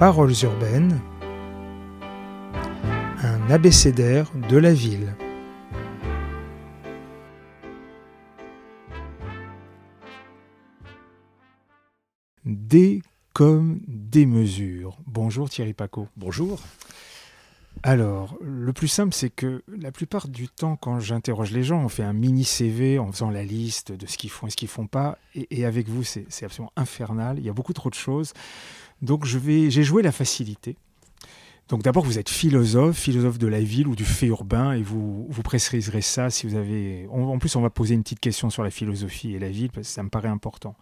Paroles urbaines, un abécédaire de la ville. Des comme des mesures. Bonjour Thierry Paco. Bonjour. Alors, le plus simple, c'est que la plupart du temps, quand j'interroge les gens, on fait un mini CV en faisant la liste de ce qu'ils font et ce qu'ils font pas. Et, avec vous, c'est absolument infernal. Il y a beaucoup trop de choses. Donc, j'ai joué la facilité. Donc, d'abord, vous êtes philosophe, philosophe de la ville ou du fait urbain, et vous, vous préciserez ça si vous avez. En plus, on va poser une petite question sur la philosophie et la ville, parce que ça me paraît important.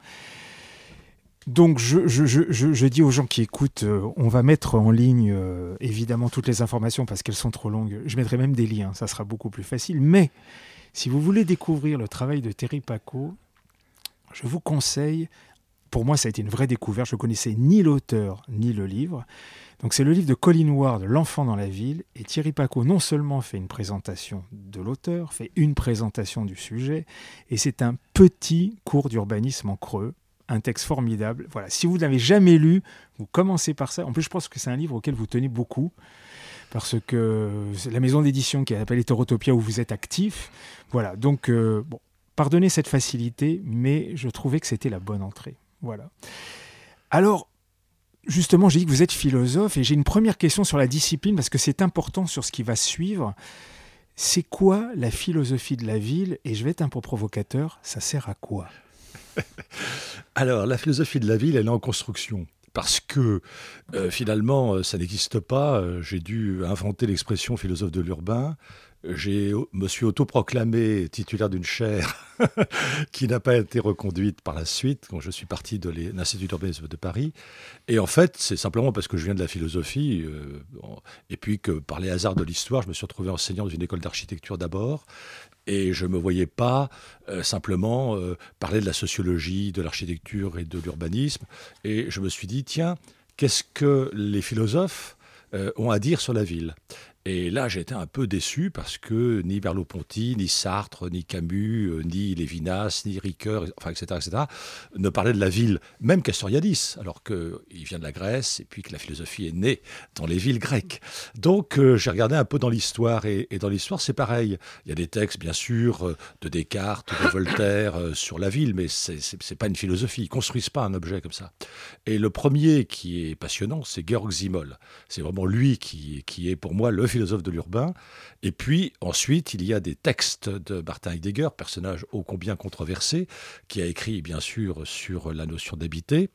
Donc je, dis aux gens qui écoutent, euh, on va mettre en ligne euh, évidemment toutes les informations parce qu'elles sont trop longues. Je mettrai même des liens, ça sera beaucoup plus facile. Mais si vous voulez découvrir le travail de Terry Paco, je vous conseille, pour moi ça a été une vraie découverte, je ne connaissais ni l'auteur ni le livre. Donc c'est le livre de Colin Ward, L'enfant dans la ville, et Thierry Paco non seulement fait une présentation de l'auteur, fait une présentation du sujet, et c'est un petit cours d'urbanisme en creux un texte formidable. Voilà, si vous ne l'avez jamais lu, vous commencez par ça. En plus, je pense que c'est un livre auquel vous tenez beaucoup parce que la maison d'édition qui s'appelle Hétérotopia où vous êtes actif. Voilà, donc euh, bon, pardonnez cette facilité, mais je trouvais que c'était la bonne entrée. Voilà. Alors, justement, j'ai dit que vous êtes philosophe et j'ai une première question sur la discipline parce que c'est important sur ce qui va suivre. C'est quoi la philosophie de la ville Et je vais être un peu provocateur, ça sert à quoi? Alors, la philosophie de la ville, elle est en construction. Parce que euh, finalement, euh, ça n'existe pas. Euh, j'ai dû inventer l'expression philosophe de l'urbain. Je me suis autoproclamé titulaire d'une chaire qui n'a pas été reconduite par la suite quand je suis parti de l'Institut d'urbanisme de Paris. Et en fait, c'est simplement parce que je viens de la philosophie et puis que par les hasards de l'histoire, je me suis retrouvé enseignant dans une école d'architecture d'abord et je ne me voyais pas euh, simplement euh, parler de la sociologie, de l'architecture et de l'urbanisme. Et je me suis dit, tiens, qu'est-ce que les philosophes euh, ont à dire sur la ville? Et là, j'étais un peu déçu parce que ni Merleau-Ponty, ni Sartre, ni Camus, euh, ni Lévinas, ni Ricoeur, enfin, etc., etc., ne parlaient de la ville, même Castoriadis, alors qu'il vient de la Grèce et puis que la philosophie est née dans les villes grecques. Donc, euh, j'ai regardé un peu dans l'histoire et, dans l'histoire, c'est pareil. Il y a des textes, bien sûr, euh, de Descartes, de Voltaire sur la ville, mais c'est n'est pas une philosophie. Ils construisent pas un objet comme ça. Et le premier qui est passionnant, c'est Georg Simmel. C'est vraiment lui qui, qui est pour moi le philosophe philosophe de l'urbain. Et puis ensuite, il y a des textes de Martin Heidegger, personnage ô combien controversé, qui a écrit bien sûr sur la notion d'habiter.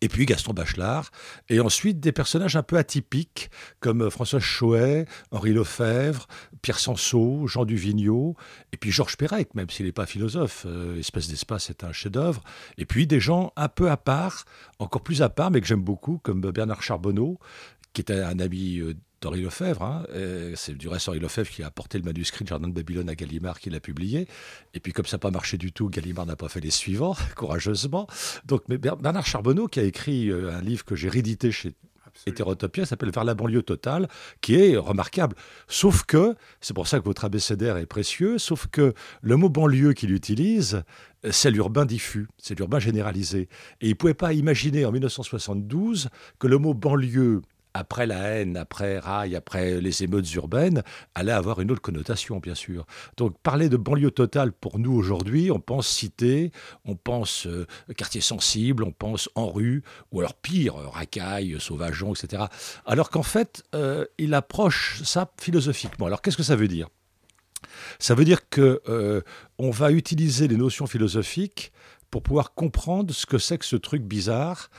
Et puis Gaston Bachelard, et ensuite des personnages un peu atypiques comme François Choët, Henri Lefebvre, Pierre Sansot, Jean Duvigneau, et puis Georges Perec, même s'il n'est pas philosophe, euh, Espèce d'espace est un chef-d'œuvre, et puis des gens un peu à part, encore plus à part, mais que j'aime beaucoup, comme Bernard Charbonneau, qui était un ami euh, d'Henri Lefebvre. Hein, c'est du reste Henri Lefebvre qui a apporté le manuscrit de Jardin de Babylone à Gallimard qui l'a publié. Et puis comme ça n'a pas marché du tout, Gallimard n'a pas fait les suivants, courageusement. Donc mais Bernard Charbonneau qui a écrit euh, un livre que j'ai réédité chez Hétérotopia s'appelle Vers la banlieue totale, qui est remarquable. Sauf que, c'est pour ça que votre abécédaire est précieux, sauf que le mot banlieue qu'il utilise, c'est l'urbain diffus, c'est l'urbain généralisé. Et il ne pouvait pas imaginer en 1972 que le mot banlieue après la haine, après rail, après les émeutes urbaines, allait avoir une autre connotation, bien sûr. Donc parler de banlieue totale pour nous aujourd'hui, on pense cité, on pense euh, quartier sensible, on pense en rue, ou alors pire, racaille, sauvageon, etc. Alors qu'en fait, euh, il approche ça philosophiquement. Alors qu'est-ce que ça veut dire? Ça veut dire que euh, on va utiliser les notions philosophiques pour pouvoir comprendre ce que c'est que ce truc bizarre,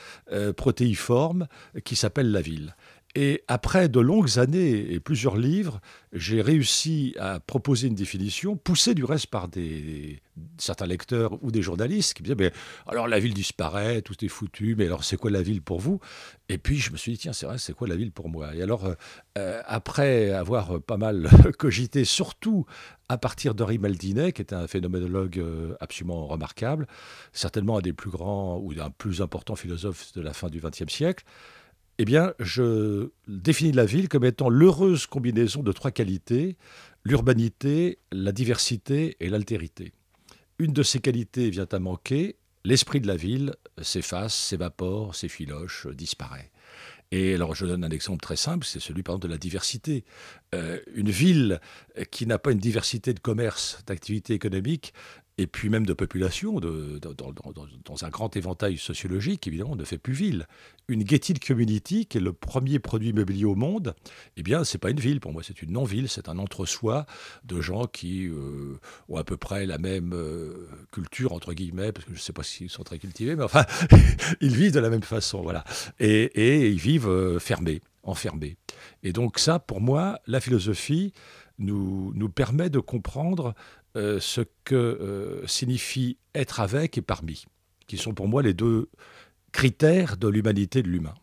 protéiforme, qui s'appelle la ville. Et après de longues années et plusieurs livres, j'ai réussi à proposer une définition, poussée du reste par des, certains lecteurs ou des journalistes qui me disaient mais alors la ville disparaît, tout est foutu, mais alors c'est quoi la ville pour vous? Et puis je me suis dit tiens, c'est vrai, c'est quoi la ville pour moi? Et alors, euh, euh, après avoir pas mal cogité, surtout à partir d'Henri Maldinet, qui était un phénoménologue euh, absolument remarquable, certainement un des plus grands ou un plus important philosophe de la fin du XXe siècle, eh bien, je définis la ville comme étant l'heureuse combinaison de trois qualités, l'urbanité, la diversité et l'altérité. Une de ces qualités vient à manquer, l'esprit de la ville s'efface, s'évapore, s'effiloche, disparaît. Et alors, je donne un exemple très simple, c'est celui, par exemple, de la diversité. Euh, une ville qui n'a pas une diversité de commerce, d'activité économique, et puis même de population, dans, un grand éventail sociologique, évidemment, on ne fait plus ville. Une gated community, qui est le premier produit immobilier au monde, eh bien, c'est pas une ville pour moi, c'est une non-ville, c'est un entre-soi de gens qui euh, ont à peu près la même euh, culture, entre guillemets, parce que je ne sais pas s'ils sont très cultivés, mais enfin, ils vivent de la même façon, voilà. Et, ils vivent euh, fermés, enfermés. Et donc ça, pour moi, la philosophie nous permet de comprendre euh, ce que euh, signifie être avec et parmi, qui sont pour moi les deux critères de l'humanité de l'humain.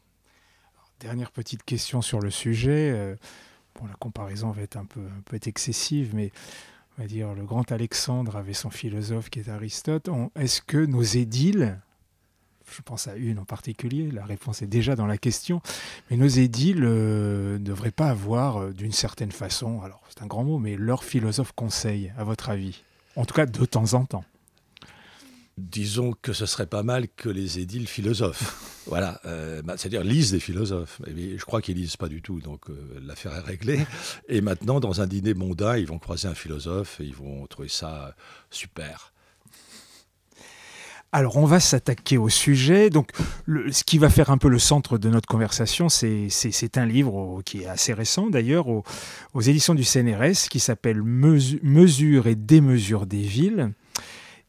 Dernière petite question sur le sujet. Euh, bon, la comparaison va être un peu, un peu excessive, mais on va dire le grand Alexandre avait son philosophe qui est Aristote. Est-ce que nos édiles je pense à une en particulier, la réponse est déjà dans la question, mais nos édiles ne devraient pas avoir, euh, d'une certaine façon, alors c'est un grand mot, mais leur philosophe conseil, à votre avis? En tout cas, de temps en temps. Disons que ce serait pas mal que les édiles philosophes, voilà, euh, bah, c'est-à-dire lisent des philosophes. Mais je crois qu'ils lisent pas du tout, donc euh, l'affaire est réglée. Et maintenant, dans un dîner mondain, ils vont croiser un philosophe et ils vont trouver ça super. Alors, on va s'attaquer au sujet. Donc, ce qui va faire un peu le centre de notre conversation, c'est un livre qui est assez récent d'ailleurs, aux, éditions du CNRS, qui s'appelle Mesures et démesures des villes.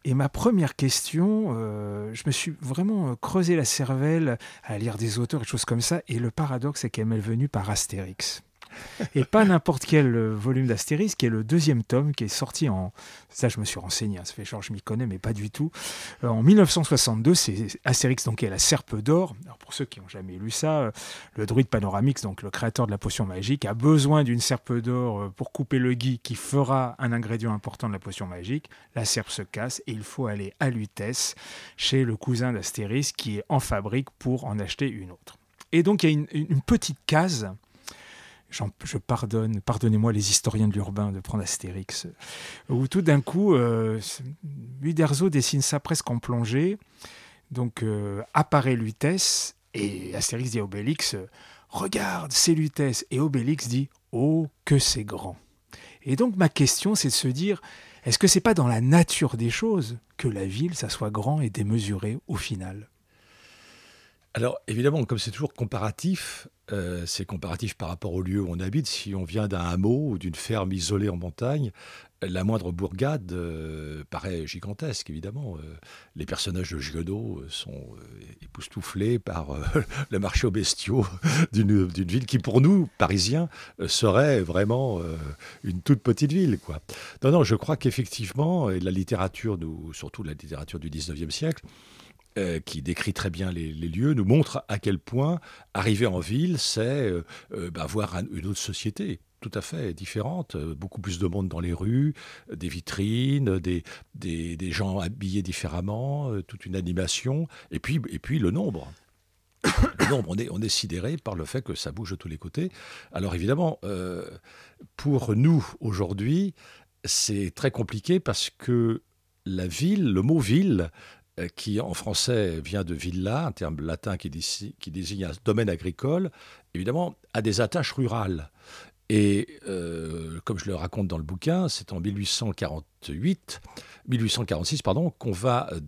Et ma première question, euh, je me suis vraiment creusé la cervelle à lire des auteurs et choses comme ça. Et le paradoxe, c'est qu'elle m'est venue par Astérix et pas n'importe quel euh, volume d'Astérix, qui est le deuxième tome, qui est sorti en. Ça, je me suis renseigné, hein, ça fait genre, je m'y connais, mais pas du tout. Euh, en 1962, c'est Astérix, donc, qui est la serpe d'or. Alors, pour ceux qui n'ont jamais lu ça, euh, le druide Panoramix, donc le créateur de la potion magique, a besoin d'une serpe d'or pour couper le gui qui fera un ingrédient important de la potion magique. La serpe se casse et il faut aller à Lutèce, chez le cousin d'Astérix, qui est en fabrique pour en acheter une autre. Et donc, il y a une petite case je pardonne, pardonnez-moi les historiens de l'urbain de prendre Astérix, où tout d'un coup, euh, Uderzo dessine ça presque en plongée. Donc euh, apparaît Lutèce et Astérix dit à Obélix Regarde, c'est Lutèce. Et Obélix dit Oh, que c'est grand. Et donc ma question, c'est de se dire est-ce que c'est pas dans la nature des choses que la ville, ça soit grand et démesuré au final? Alors évidemment, comme c'est toujours comparatif, euh, c'est comparatif par rapport au lieu où on habite. Si on vient d'un hameau ou d'une ferme isolée en montagne, la moindre bourgade euh, paraît gigantesque, évidemment. Euh, les personnages de Giono sont époustouflés par le marché aux bestiaux d'une ville qui, pour nous, Parisiens, serait vraiment une toute petite ville. Non, non, je crois qu'effectivement, la littérature, surtout la littérature du 19e siècle, euh, qui décrit très bien les, lieux, nous montre à quel point arriver en ville, c'est euh, euh, bah, voir une autre société tout à fait différente, beaucoup plus de monde dans les rues, des vitrines, des, des, gens habillés différemment, toute une animation, et puis, et puis le nombre. Le nombre, on est, on est sidéré par le fait que ça bouge de tous les côtés. Alors évidemment, pour nous aujourd'hui, c'est très compliqué parce que la ville, le mot ville, euh, qui en français vient de villa, un terme latin qui, désigne un domaine agricole, évidemment, a des attaches rurales. Et euh, comme je le raconte dans le bouquin, c'est en 1848, 1846 pardon, qu'on va euh,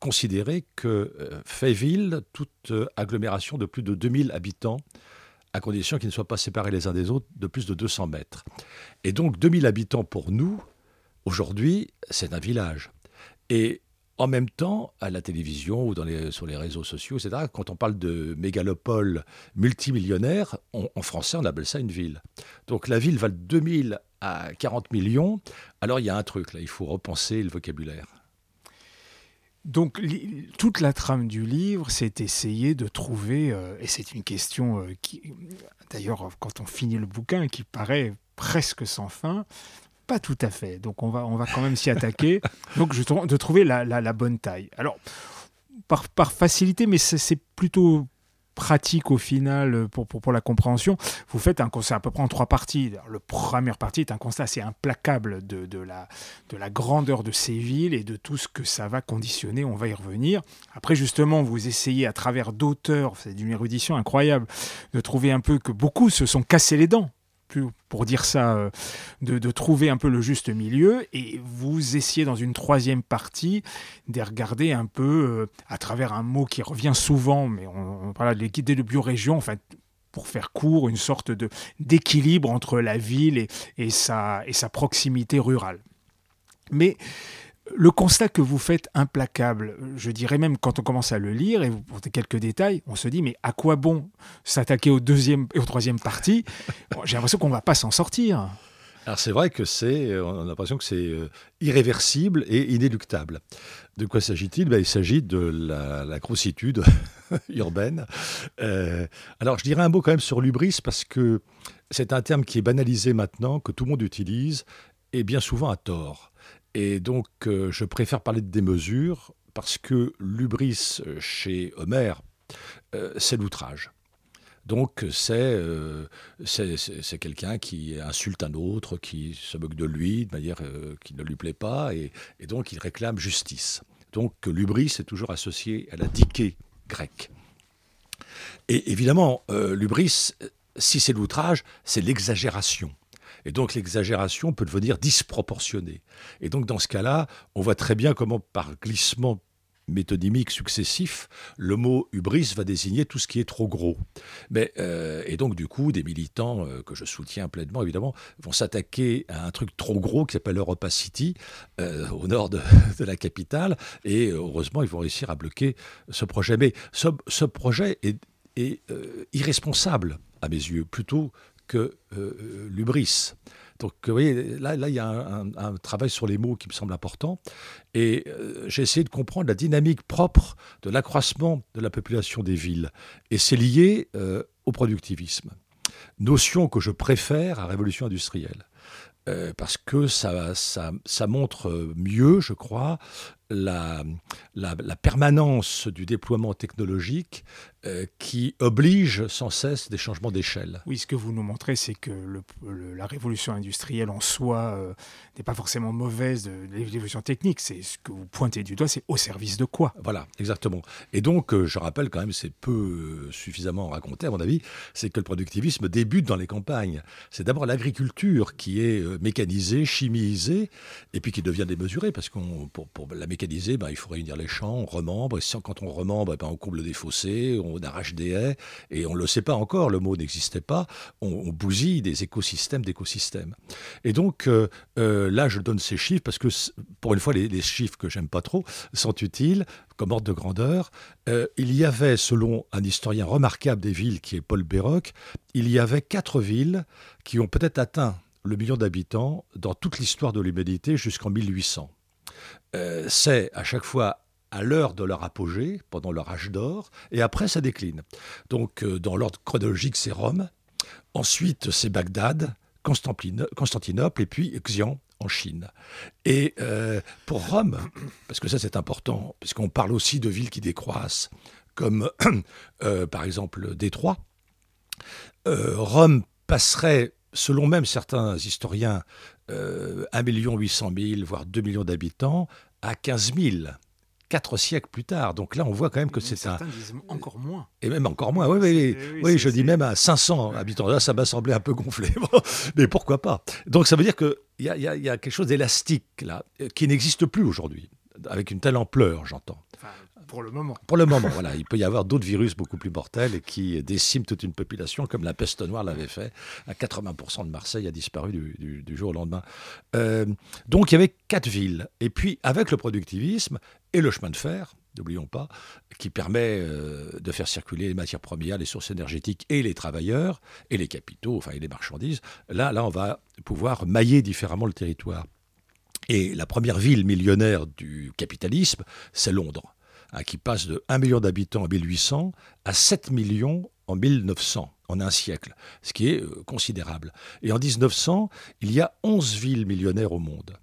considérer que fait ville toute agglomération de plus de 2000 habitants, à condition qu'ils ne soient pas séparés les uns des autres de plus de 200 mètres. Et donc 2000 habitants pour nous, aujourd'hui, c'est un village. Et en même temps, à la télévision ou sur les réseaux sociaux, etc., quand on parle de mégalopole multimillionnaire, en français, on appelle ça une ville. Donc la ville va de 2000 à 40 millions. Alors il y a un truc, là, il faut repenser le vocabulaire. Donc toute la trame du livre, c'est essayer de trouver, euh, et c'est une question euh, qui, d'ailleurs, quand on finit le bouquin, qui paraît presque sans fin, pas tout à fait. Donc on va, on va quand même s'y attaquer. Donc je de trouver la, bonne taille. Alors, par, facilité, mais c'est plutôt pratique au final pour, pour, la compréhension, vous faites un constat à peu près en trois parties. le première partie est un constat assez implacable de, la, de la grandeur de ces villes et de tout ce que ça va conditionner. On va y revenir. Après, justement, vous essayez à travers d'auteurs, c'est d'une érudition incroyable, de trouver un peu que beaucoup se sont cassés les dents pour dire ça, euh, de, trouver un peu le juste milieu. Et vous essayez dans une troisième partie de regarder un peu euh, à travers un mot qui revient souvent, mais on, parle de guider de biorégion, pour faire court, une sorte de d'équilibre entre la ville et, et, sa, et sa proximité rurale. Mais le constat que vous faites implacable, je dirais même quand on commence à le lire et vous portez quelques détails, on se dit mais à quoi bon s'attaquer au deuxième et au troisième partie J'ai l'impression qu'on ne va pas s'en sortir. Alors c'est vrai que c'est, on a l'impression que c'est euh, irréversible et inéluctable. De quoi s'agit-il? Ben, Il s'agit de la, grossitude urbaine. Euh, alors je dirais un mot quand même sur l'ubris parce que c'est un terme qui est banalisé maintenant, que tout le monde utilise, et bien souvent à tort. Et donc, euh, je préfère parler de démesure parce que l'ubris euh, chez Homère, euh, c'est l'outrage. Donc, c'est quelqu'un qui insulte un autre, qui se moque de lui de manière qui ne lui plaît pas, et, et, donc il réclame justice. Donc, l'ubris est toujours associé à la diquée grecque. Et évidemment, l'ubris, si c'est l'outrage, c'est l'exagération. Et donc l'exagération peut devenir disproportionnée. Et donc dans ce cas-là, on voit très bien comment par glissement métonymique successif, le mot hubris va désigner tout ce qui est trop gros. Mais, euh, et donc, du coup, des militants euh, que je soutiens pleinement, évidemment, vont s'attaquer à un truc trop gros qui s'appelle Europa City, euh, au nord de, la capitale, et heureusement, ils vont réussir à bloquer ce projet. Mais ce, projet est, est irresponsable, à mes yeux, plutôt que euh, l'ubris. Donc, vous voyez, là, là il y a un, travail sur les mots qui me semble important. Et euh, j'ai essayé de comprendre la dynamique propre de l'accroissement de la population des villes. Et c'est lié euh, au productivisme. Notion que je préfère à révolution industrielle. parce que ça, ça, ça, montre mieux, je crois, la, la, permanence du déploiement technologique euh, qui oblige sans cesse des changements d'échelle. Oui, ce que vous nous montrez, c'est que le, la révolution industrielle en soi euh, n'est pas forcément mauvaise de, l'évolution technique. C'est ce que vous pointez du doigt, c'est au service de quoi? Voilà, exactement. Et donc, euh, je rappelle quand même, c'est peu suffisamment raconté à mon avis, c'est que le productivisme débute dans les campagnes. C'est d'abord l'agriculture qui est mécanisée, chimisée, et puis qui devient démesurée, parce qu'on pour, pour la mécaniser, ben, il faut réunir les champs, on remembre, et quand on remembre, ben, on comble des fossés, on on arrache des haies, et on ne le sait pas encore, le mot n'existait pas, on, bousille des écosystèmes d'écosystèmes. Et donc euh, euh, là, je donne ces chiffres parce que, pour une fois, les, chiffres que j'aime pas trop sont utiles comme ordre de grandeur. Euh, il y avait, selon un historien remarquable des villes qui est Paul Béroc, il y avait quatre villes qui ont peut-être atteint le million d'habitants dans toute l'histoire de l'humanité jusqu'en 1800. c'est à chaque fois à l'heure de leur apogée, pendant leur âge d'or, et après ça décline. Donc euh, dans l'ordre chronologique, c'est Rome, ensuite c'est Bagdad, Constantinople et puis Xi'an en Chine. Et euh, pour Rome, parce que ça c'est important, puisqu'on parle aussi de villes qui décroissent, comme euh, par exemple Détroit, Rome passerait, selon même certains historiens, 1 800 000, voire 2 millions d'habitants, à 15 000 quatre siècles plus tard. Donc là, on voit quand même que c'est un. Disent encore moins. Et même encore moins. Oui, oui, oui, je dis même à 500 habitants. Là, ça m'a semblé un peu gonflé. Mais pourquoi pas? Donc ça veut dire qu'il y, y, a quelque chose d'élastique là, qui n'existe plus aujourd'hui, avec une telle ampleur, j'entends. Pour le moment. Pour le moment, voilà. Il peut y avoir d'autres virus beaucoup plus mortels et qui déciment toute une population, comme la peste noire l'avait fait. À 80% de Marseille a disparu du, jour au lendemain. Euh, donc il y avait quatre villes. Et puis, avec le productivisme et le chemin de fer, n'oublions pas, qui permet euh, de faire circuler les matières premières, les sources énergétiques et les travailleurs, et les capitaux, enfin, et les marchandises, là, là, on va pouvoir mailler différemment le territoire. Et la première ville millionnaire du capitalisme, c'est Londres. Hein, qui passe de 1 million d'habitants en 1800 à 7 millions en 1900, en un siècle, ce qui est euh, considérable. Et en 1900, il y a 11 villes millionnaires au monde.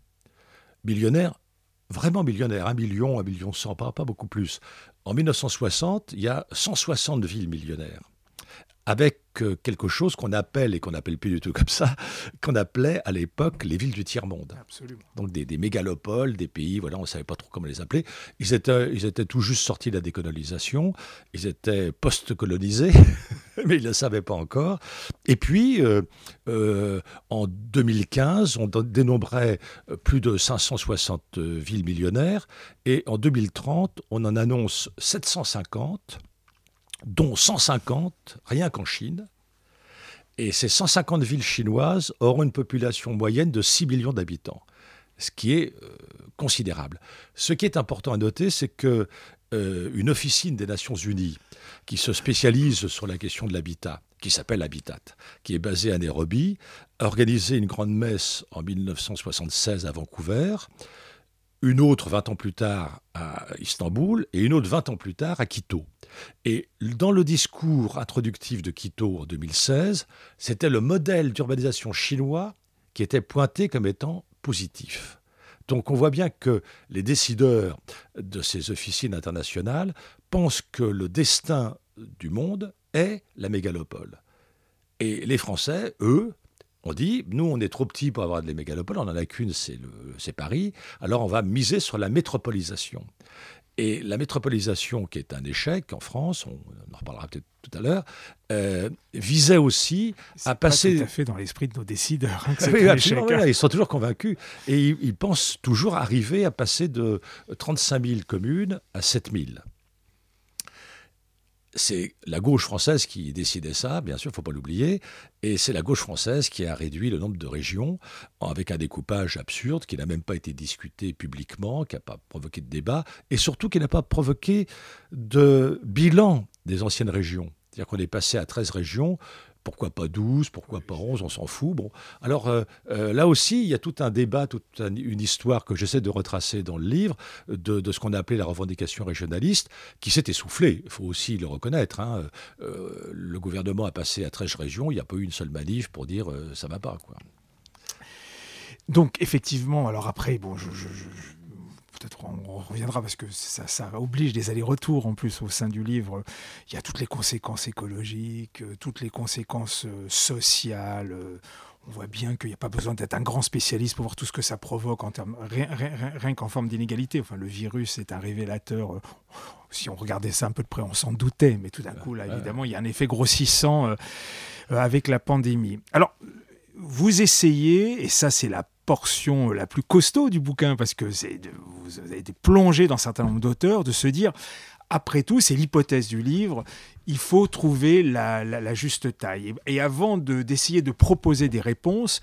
Millionnaires, vraiment millionnaires, 1 million, 1 million 100, pas, pas beaucoup plus. en 1960, il y a 160 villes millionnaires avec euh, quelque chose qu'on appelle, et qu'on n'appelle plus du tout comme ça, qu'on appelait à l'époque les villes du tiers-monde. Donc des, mégalopoles, des pays, voilà, on ne savait pas trop comment les appeler. Ils étaient, ils étaient tout juste sortis de la décolonisation, ils étaient post-colonisés, mais ils ne le savaient pas encore. Et puis, euh, euh, en 2015, on dénombrait plus de 560 villes millionnaires, et en 2030, on en annonce 750 dont 150 rien qu'en Chine. Et ces 150 villes chinoises auront une population moyenne de 6 millions d'habitants, ce qui est euh, considérable. Ce qui est important à noter, c'est que euh, une officine des Nations Unies qui se spécialise sur la question de l'habitat, qui s'appelle Habitat, qui est basée à Nairobi, a organisé une grande messe en 1976 à Vancouver, une autre 20 ans plus tard à Istanbul et une autre 20 ans plus tard à Quito. Et dans le discours introductif de Quito en 2016, c'était le modèle d'urbanisation chinois qui était pointé comme étant positif. Donc on voit bien que les décideurs de ces officines internationales pensent que le destin du monde est la mégalopole. Et les Français, eux, ont dit, nous on est trop petits pour avoir des mégalopoles, on n'en a qu'une, c'est Paris, alors on va miser sur la métropolisation. Et la métropolisation, qui est un échec en France, on en reparlera peut-être tout à l'heure, euh, visait aussi à passer. C'est tout à fait dans l'esprit de nos décideurs. Hein, oui, un échec, hein. ils sont toujours convaincus. Et ils, ils, pensent toujours arriver à passer de 35 000 communes à 7 000 c'est la gauche française qui décidait ça, bien sûr, il ne faut pas l'oublier, et c'est la gauche française qui a réduit le nombre de régions avec un découpage absurde qui n'a même pas été discuté publiquement, qui n'a pas provoqué de débat, et surtout qui n'a pas provoqué de bilan des anciennes régions. C'est-à-dire qu'on est passé à 13 régions, pourquoi pas 12, pourquoi pas 11, on s'en fout. Bon. Alors euh, euh, là aussi, il y a tout un débat, toute une histoire que j'essaie de retracer dans le livre, de, ce qu'on a appelé la revendication régionaliste, qui s'est essoufflée, il faut aussi le reconnaître. Hein. Euh, le gouvernement a passé à 13 régions, il n'y a pas eu une seule manif pour dire ça va pas. Quoi. Donc effectivement, alors après, bon, je peut-être on reviendra parce que ça, oblige des allers-retours en plus au sein du livre. Il y a toutes les conséquences écologiques, euh, toutes les conséquences euh, sociales. Euh, on voit bien qu'il n'y a pas besoin d'être un grand spécialiste pour voir tout ce que ça provoque en termes, rien, qu'en forme d'inégalité. Enfin, le virus est un révélateur. Si on regardait ça un peu de près, on s'en doutait, mais tout d'un coup, là, évidemment, il y a un effet grossissant avec la pandémie. Alors, vous essayez, et ça c'est la portion la plus costaud du bouquin, parce que vous avez été plongé dans un certain nombre d'auteurs, de se dire, après tout, c'est l'hypothèse du livre, il faut trouver la, juste taille. Et, avant d'essayer de, proposer des réponses,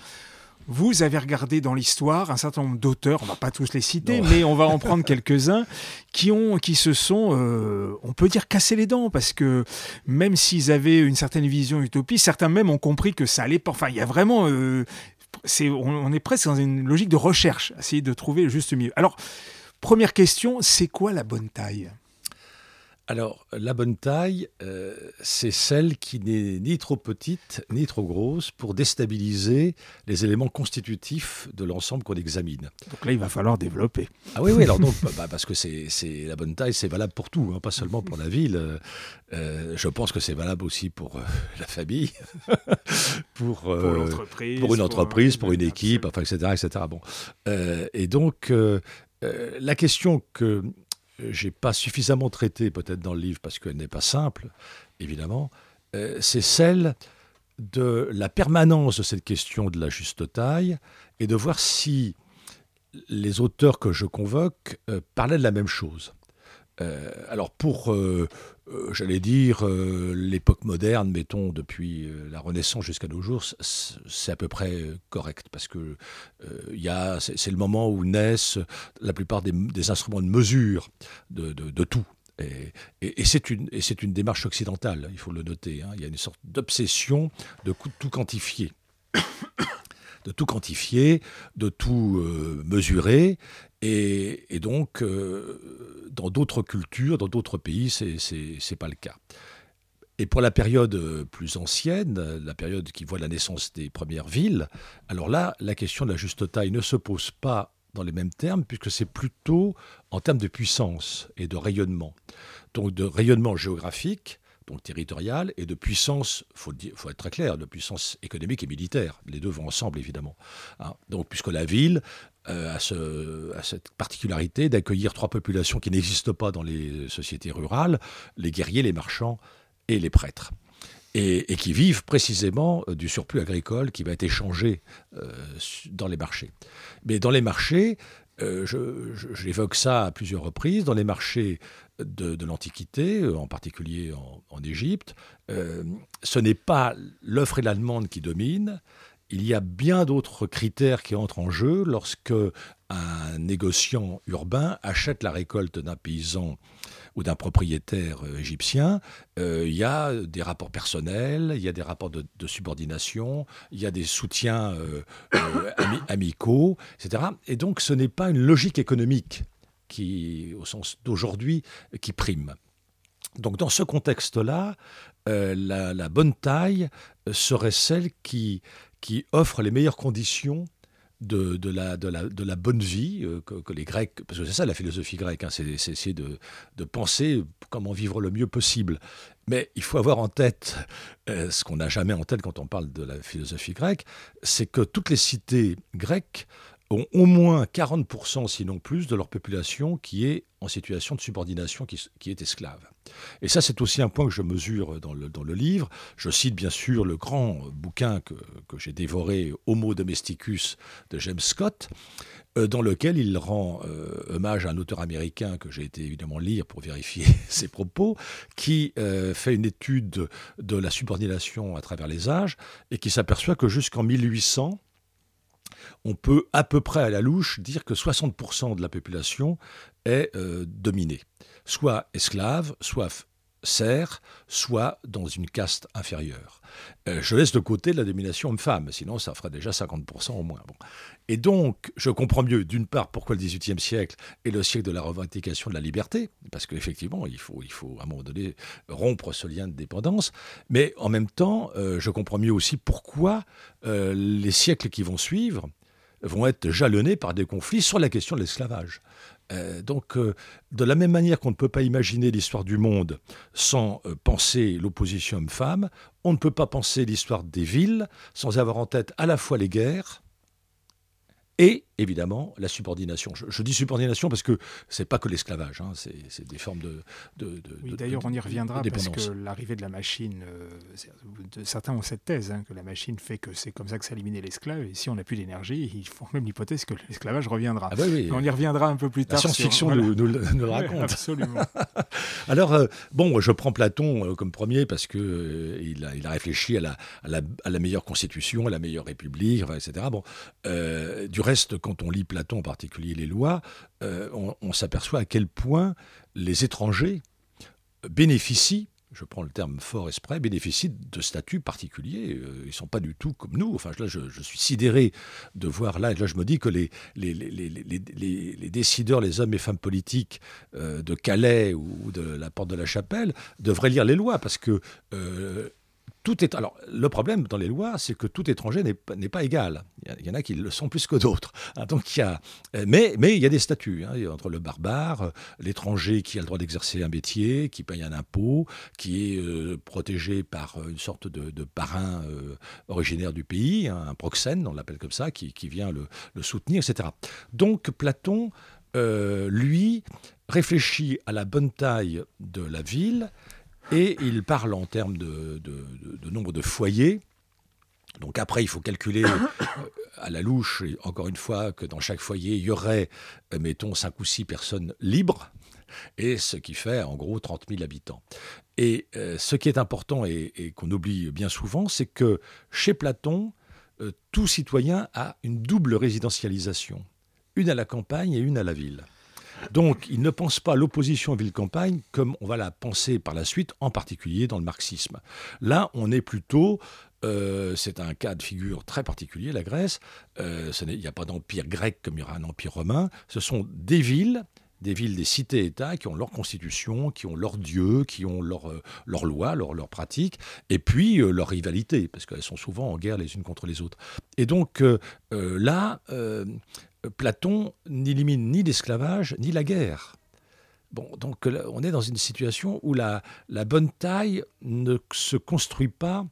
vous avez regardé dans l'histoire un certain nombre d'auteurs, on va pas tous les citer, mais on va en prendre quelques-uns qui ont, qui se sont, euh, on peut dire, cassé les dents parce que même s'ils avaient une certaine vision utopie, certains même ont compris que ça allait pas. Enfin, il y a vraiment euh, on, est presque dans une logique de recherche, essayer de trouver le juste milieu. Alors, première question, c'est quoi la bonne taille? Alors, la bonne taille, euh, c'est celle qui n'est ni trop petite ni trop grosse pour déstabiliser les éléments constitutifs de l'ensemble qu'on examine. Donc là, il va falloir développer. Ah oui, oui, alors donc, bah, parce que c'est la bonne taille, c'est valable pour tout, hein, pas seulement pour la ville. Euh, euh, je pense que c'est valable aussi pour la famille, pour, pour, pour, une entreprise, pour, une équipe, enfin, etc., etc. Bon. et donc, la question que j'ai pas suffisamment traité peut-être dans le livre parce qu'elle n'est pas simple, évidemment, euh, c'est celle de la permanence de cette question de la juste taille et de voir si les auteurs que je convoque euh, parlaient de la même chose. Euh, alors pour, j'allais dire, l'époque moderne, mettons depuis la Renaissance jusqu'à nos jours, c'est à peu près correct parce que c'est le moment où naissent la plupart des, instruments de mesure de, tout. Et, c'est une, démarche occidentale, il faut le noter. Hein. Il y a une sorte d'obsession de tout quantifier de tout quantifier, de tout euh, mesurer. Et, donc, euh, dans d'autres cultures, dans d'autres pays, ce n'est pas le cas. Et pour la période euh, plus ancienne, la période qui voit la naissance des premières villes, alors là, la question de la juste taille ne se pose pas dans les mêmes termes, puisque c'est plutôt en termes de puissance et de rayonnement. Donc de rayonnement géographique, donc territorial, et de puissance, il faut, être très clair, de puissance économique et militaire. Les deux vont ensemble, évidemment. Hein. donc puisque la ville euh, a, cette particularité d'accueillir trois populations qui n'existent pas dans les sociétés rurales, les guerriers, les marchands et les prêtres et, qui vivent précisément euh, du surplus agricole qui va être échangé euh, dans les marchés. Mais dans les marchés, j'évoque ça à plusieurs reprises, dans les marchés de, l'Antiquité, en particulier en, Égypte, ce n'est pas l'offre et la demande qui dominent, il y a bien d'autres critères qui entrent en jeu lorsque un négociant urbain achète la récolte d'un paysan ou d'un propriétaire euh, égyptien, euh, il y a des rapports personnels, il y a des rapports de, subordination, il y a des soutiens euh, amicaux, etc. Et donc ce n'est pas une logique économique qui, au sens d'aujourd'hui, qui prime. Donc dans ce contexte-là, la, bonne taille serait celle qui, qui offre les meilleures conditions de, la, de, la, de la bonne vie euh, que, les Grecs, parce que c'est ça la philosophie grecque, hein, c'est essayer de, de, penser comment vivre le mieux possible. Mais il faut avoir en tête, euh, ce qu'on n'a jamais en tête quand on parle de la philosophie grecque, c'est que toutes les cités grecques ont au moins 40%, sinon plus, de leur population qui est en situation de subordination, qui, est esclave. Et ça, c'est aussi un point que je mesure dans le, livre. Je cite bien sûr le grand bouquin que, que j'ai dévoré, Homo Domesticus, de James Scott, euh, dans lequel il rend euh, hommage à un auteur américain que j'ai été évidemment lire pour vérifier ses propos, qui euh, fait une étude de la subordination à travers les âges et qui s'aperçoit que jusqu'en 1800, on peut à peu près à la louche dire que 60% de la population est euh, dominée, soit esclave, soit serf, soit dans une caste inférieure. Euh, je laisse de côté la domination homme-femme, sinon ça ferait déjà 50% au moins. Et donc, je comprends mieux, d'une part, pourquoi le XVIIIe siècle est le siècle de la revendication de la liberté, parce qu'effectivement, il faut, à un moment donné rompre ce lien de dépendance, mais en même temps, euh, je comprends mieux aussi pourquoi les siècles qui vont suivre vont être jalonnés par des conflits sur la question de l'esclavage. Euh, donc, euh, de la même manière qu'on ne peut pas imaginer l'histoire du monde sans euh, penser l'opposition homme-femme, on ne peut pas penser l'histoire des villes sans avoir en tête à la fois les guerres, et évidemment la subordination. Je, dis subordination parce que c'est pas que l'esclavage, hein, c'est des formes de. de, oui, d'ailleurs, on y reviendra parce que l'arrivée de la machine, euh, certains ont cette thèse hein, que la machine fait que c'est comme ça que s'éliminer l'esclave. Et si on n'a plus d'énergie, ils font même l'hypothèse que l'esclavage reviendra. Ah bah oui, on y reviendra un peu plus tard. La science-fiction nous, le raconte. absolument. Alors, euh, bon, je prends Platon euh, comme premier parce que il, a, il, a, réfléchi à la, à la, à la, meilleure constitution, à la meilleure république, etc. Bon, du reste, quand quand on lit Platon, en particulier les lois, euh, on, s'aperçoit à quel point les étrangers bénéficient je prends le terme fort exprès, bénéficient de statuts particuliers. Euh, ils ne sont pas du tout comme nous. Enfin, là, je, suis sidéré de voir là, et là, je me dis que les, décideurs, les hommes et femmes politiques euh, de Calais ou de la Porte de la Chapelle devraient lire les lois, parce que tout est, alors, le problème dans les lois, c'est que tout étranger n'est pas, égal. Il y en a qui le sont plus que d'autres. Hein, donc, il y a, mais, mais il y a des statuts hein, entre le barbare, l'étranger qui a le droit d'exercer un métier, qui paye un impôt, qui est euh, protégé par une sorte de, parrain euh, originaire du pays, hein, un proxène, on l'appelle comme ça, qui, vient le, soutenir, etc. Donc, Platon, euh, lui, réfléchit à la bonne taille de la ville et il parle en termes de, nombre de foyers. Donc après, il faut calculer euh, à la louche, encore une fois, que dans chaque foyer, il y aurait, euh, mettons, 5 ou 6 personnes libres, et ce qui fait en gros 30 000 habitants. Et euh, ce qui est important et, qu'on oublie bien souvent, c'est que chez Platon, tout citoyen a une double résidentialisation, une à la campagne et une à la ville. Donc, il ne pense pas l'opposition ville-campagne comme on va la penser par la suite, en particulier dans le marxisme. Là, on est plutôt euh, c'est un cas de figure très particulier, la Grèce. Euh, il n'y a pas d'empire grec comme il y aura un empire romain. Ce sont des villes, des villes, des cités-États qui ont leur constitution, qui ont leurs dieux, qui ont leur euh, lois, leurs leur pratiques, et puis leur rivalité, parce qu'elles sont souvent en guerre les unes contre les autres. Et donc là, Platon n'élimine ni l'esclavage ni la guerre. Donc on est dans une situation où la, bonne taille ne se construit pas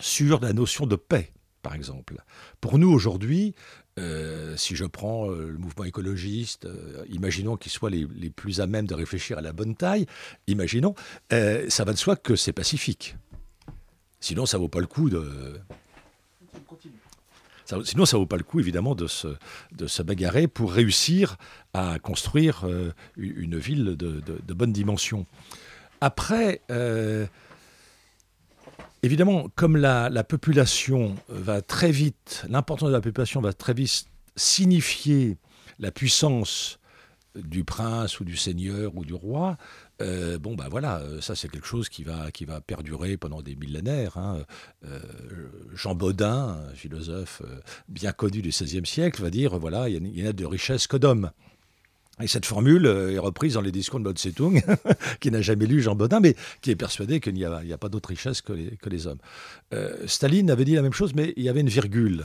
sur la notion de paix, par exemple. Pour nous aujourd'hui, euh, si je prends euh, le mouvement écologiste, euh, imaginons qu'ils soient les, les, plus à même de réfléchir à la bonne taille, imaginons, ça va de soi que c'est pacifique. Sinon, ça vaut pas le coup de. Sinon, ça vaut pas le coup, évidemment, de se, bagarrer pour réussir à construire une ville de, bonne dimension. Après, Évidemment, comme la, population va très vite, l'importance de la population va très vite signifier la puissance du prince ou du seigneur ou du roi, euh, bon ben voilà, euh, ça c'est quelque chose qui va, qui va perdurer pendant des millénaires. Hein. Euh, Jean Baudin, philosophe bien connu du XVIe siècle, va dire voilà, il y, a de richesse que d'hommes. Et cette formule est reprise dans les discours de Mao Tse-tung, qui n'a jamais lu Jean Baudin, mais qui est persuadé qu'il n'y a, pas d'autre richesse que les, hommes. Euh, Staline avait dit la même chose, mais il y avait une virgule.